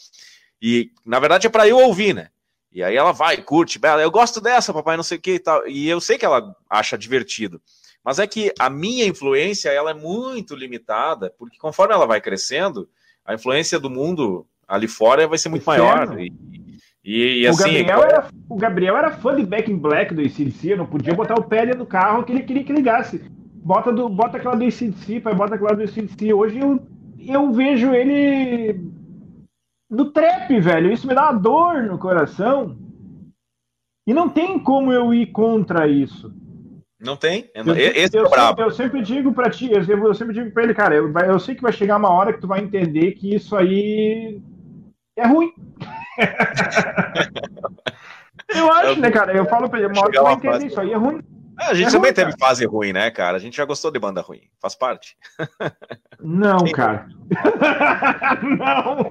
E na verdade é para eu ouvir, né? E aí ela vai, curte, bela, eu gosto dessa, papai, não sei o que e tal. E eu sei que ela acha divertido. Mas é que a minha influência, ela é muito limitada, porque conforme ela vai crescendo, a influência do mundo ali fora vai ser muito maior. E, e, e o assim. Gabriel era, o Gabriel era fã de Back in Black do ICDC, não podia botar o pé dentro do carro que ele queria que ligasse. Bota, do, bota aquela do ICDC, pai, bota aquela do ICDC. Hoje eu, eu vejo ele no trap, velho. Isso me dá uma dor no coração. E não tem como eu ir contra isso. Não tem? Eu, Esse eu, é sempre, eu sempre digo para ti, eu, eu sempre digo para ele, cara, eu, eu sei que vai chegar uma hora que tu vai entender que isso aí é ruim. eu acho, né, cara? Eu falo pra ele, uma hora que tu vai entender isso aí é ruim. É, a gente é também ruim, teve cara. fase ruim, né, cara? A gente já gostou de banda ruim. Faz parte. Não, cara. não.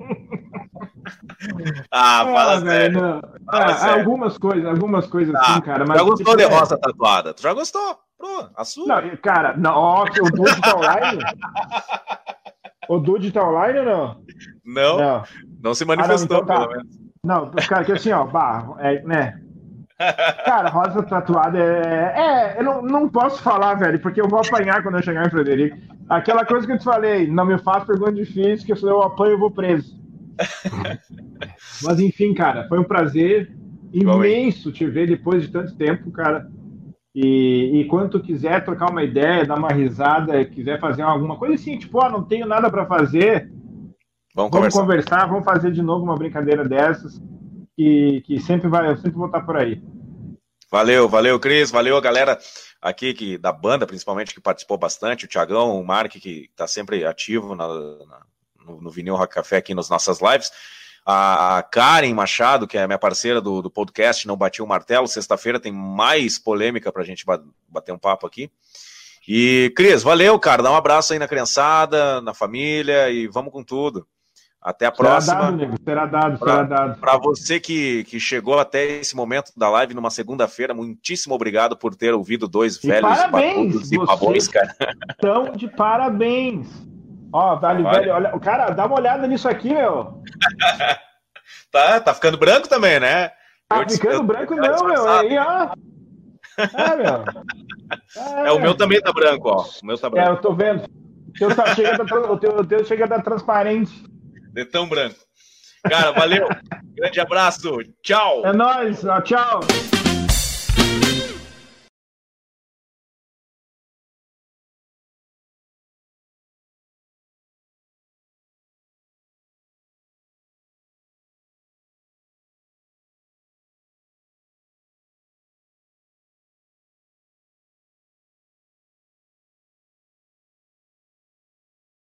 Ah, fala ah, sério. Não. Fala ah, sério. Algumas coisas, algumas coisas ah, sim, cara. Mas já gostou de rosa tatuada? Tu já gostou? Pô, a sua. Não, cara, não, ó, o Dude tá online? o Dude tá online ou não? Não, não, não se manifestou, ah, não, então tá. pelo menos. Não, cara, que assim, ó, barro, é, né? Cara, rosa tatuada é. É, eu não, não posso falar, velho, porque eu vou apanhar quando eu chegar em Frederico. Aquela coisa que eu te falei, não me faça pergunta difícil, que se eu apanho eu vou preso. Mas enfim, cara, foi um prazer imenso te ver depois de tanto tempo, cara. E, e quando tu quiser trocar uma ideia, dar uma risada, quiser fazer alguma coisa assim, tipo, ó, não tenho nada para fazer, vamos, vamos conversar. conversar. vamos fazer de novo uma brincadeira dessas, que, que sempre vai, eu sempre vou estar por aí. Valeu, valeu, Cris, valeu a galera aqui que, da banda, principalmente, que participou bastante, o Tiagão, o Mark, que está sempre ativo na, na, no, no Vinil Rock Café aqui nas nossas lives. A Karen Machado, que é minha parceira do, do podcast, não bati o martelo. Sexta-feira tem mais polêmica para a gente bater um papo aqui. E, Cris, valeu, cara. Dá um abraço aí na criançada, na família e vamos com tudo. Até a próxima. Será dado, nego. Será dado, pra, será dado. Para você que, que chegou até esse momento da live numa segunda-feira, muitíssimo obrigado por ter ouvido dois e velhos parabéns, e pavões, cara. Estão de parabéns. Ó, vale, vale. velho, olha, cara, dá uma olhada nisso aqui, meu. tá, tá ficando branco também, né? Tá eu ficando branco não, meu. Aí, ó. É, meu. É. é. o meu também tá branco, ó. O meu tá branco. É, eu tô vendo. O teu, tá, chega, da, o teu, o teu chega da transparente. De tão branco. Cara, valeu. Grande abraço. Tchau. É nóis. Tchau.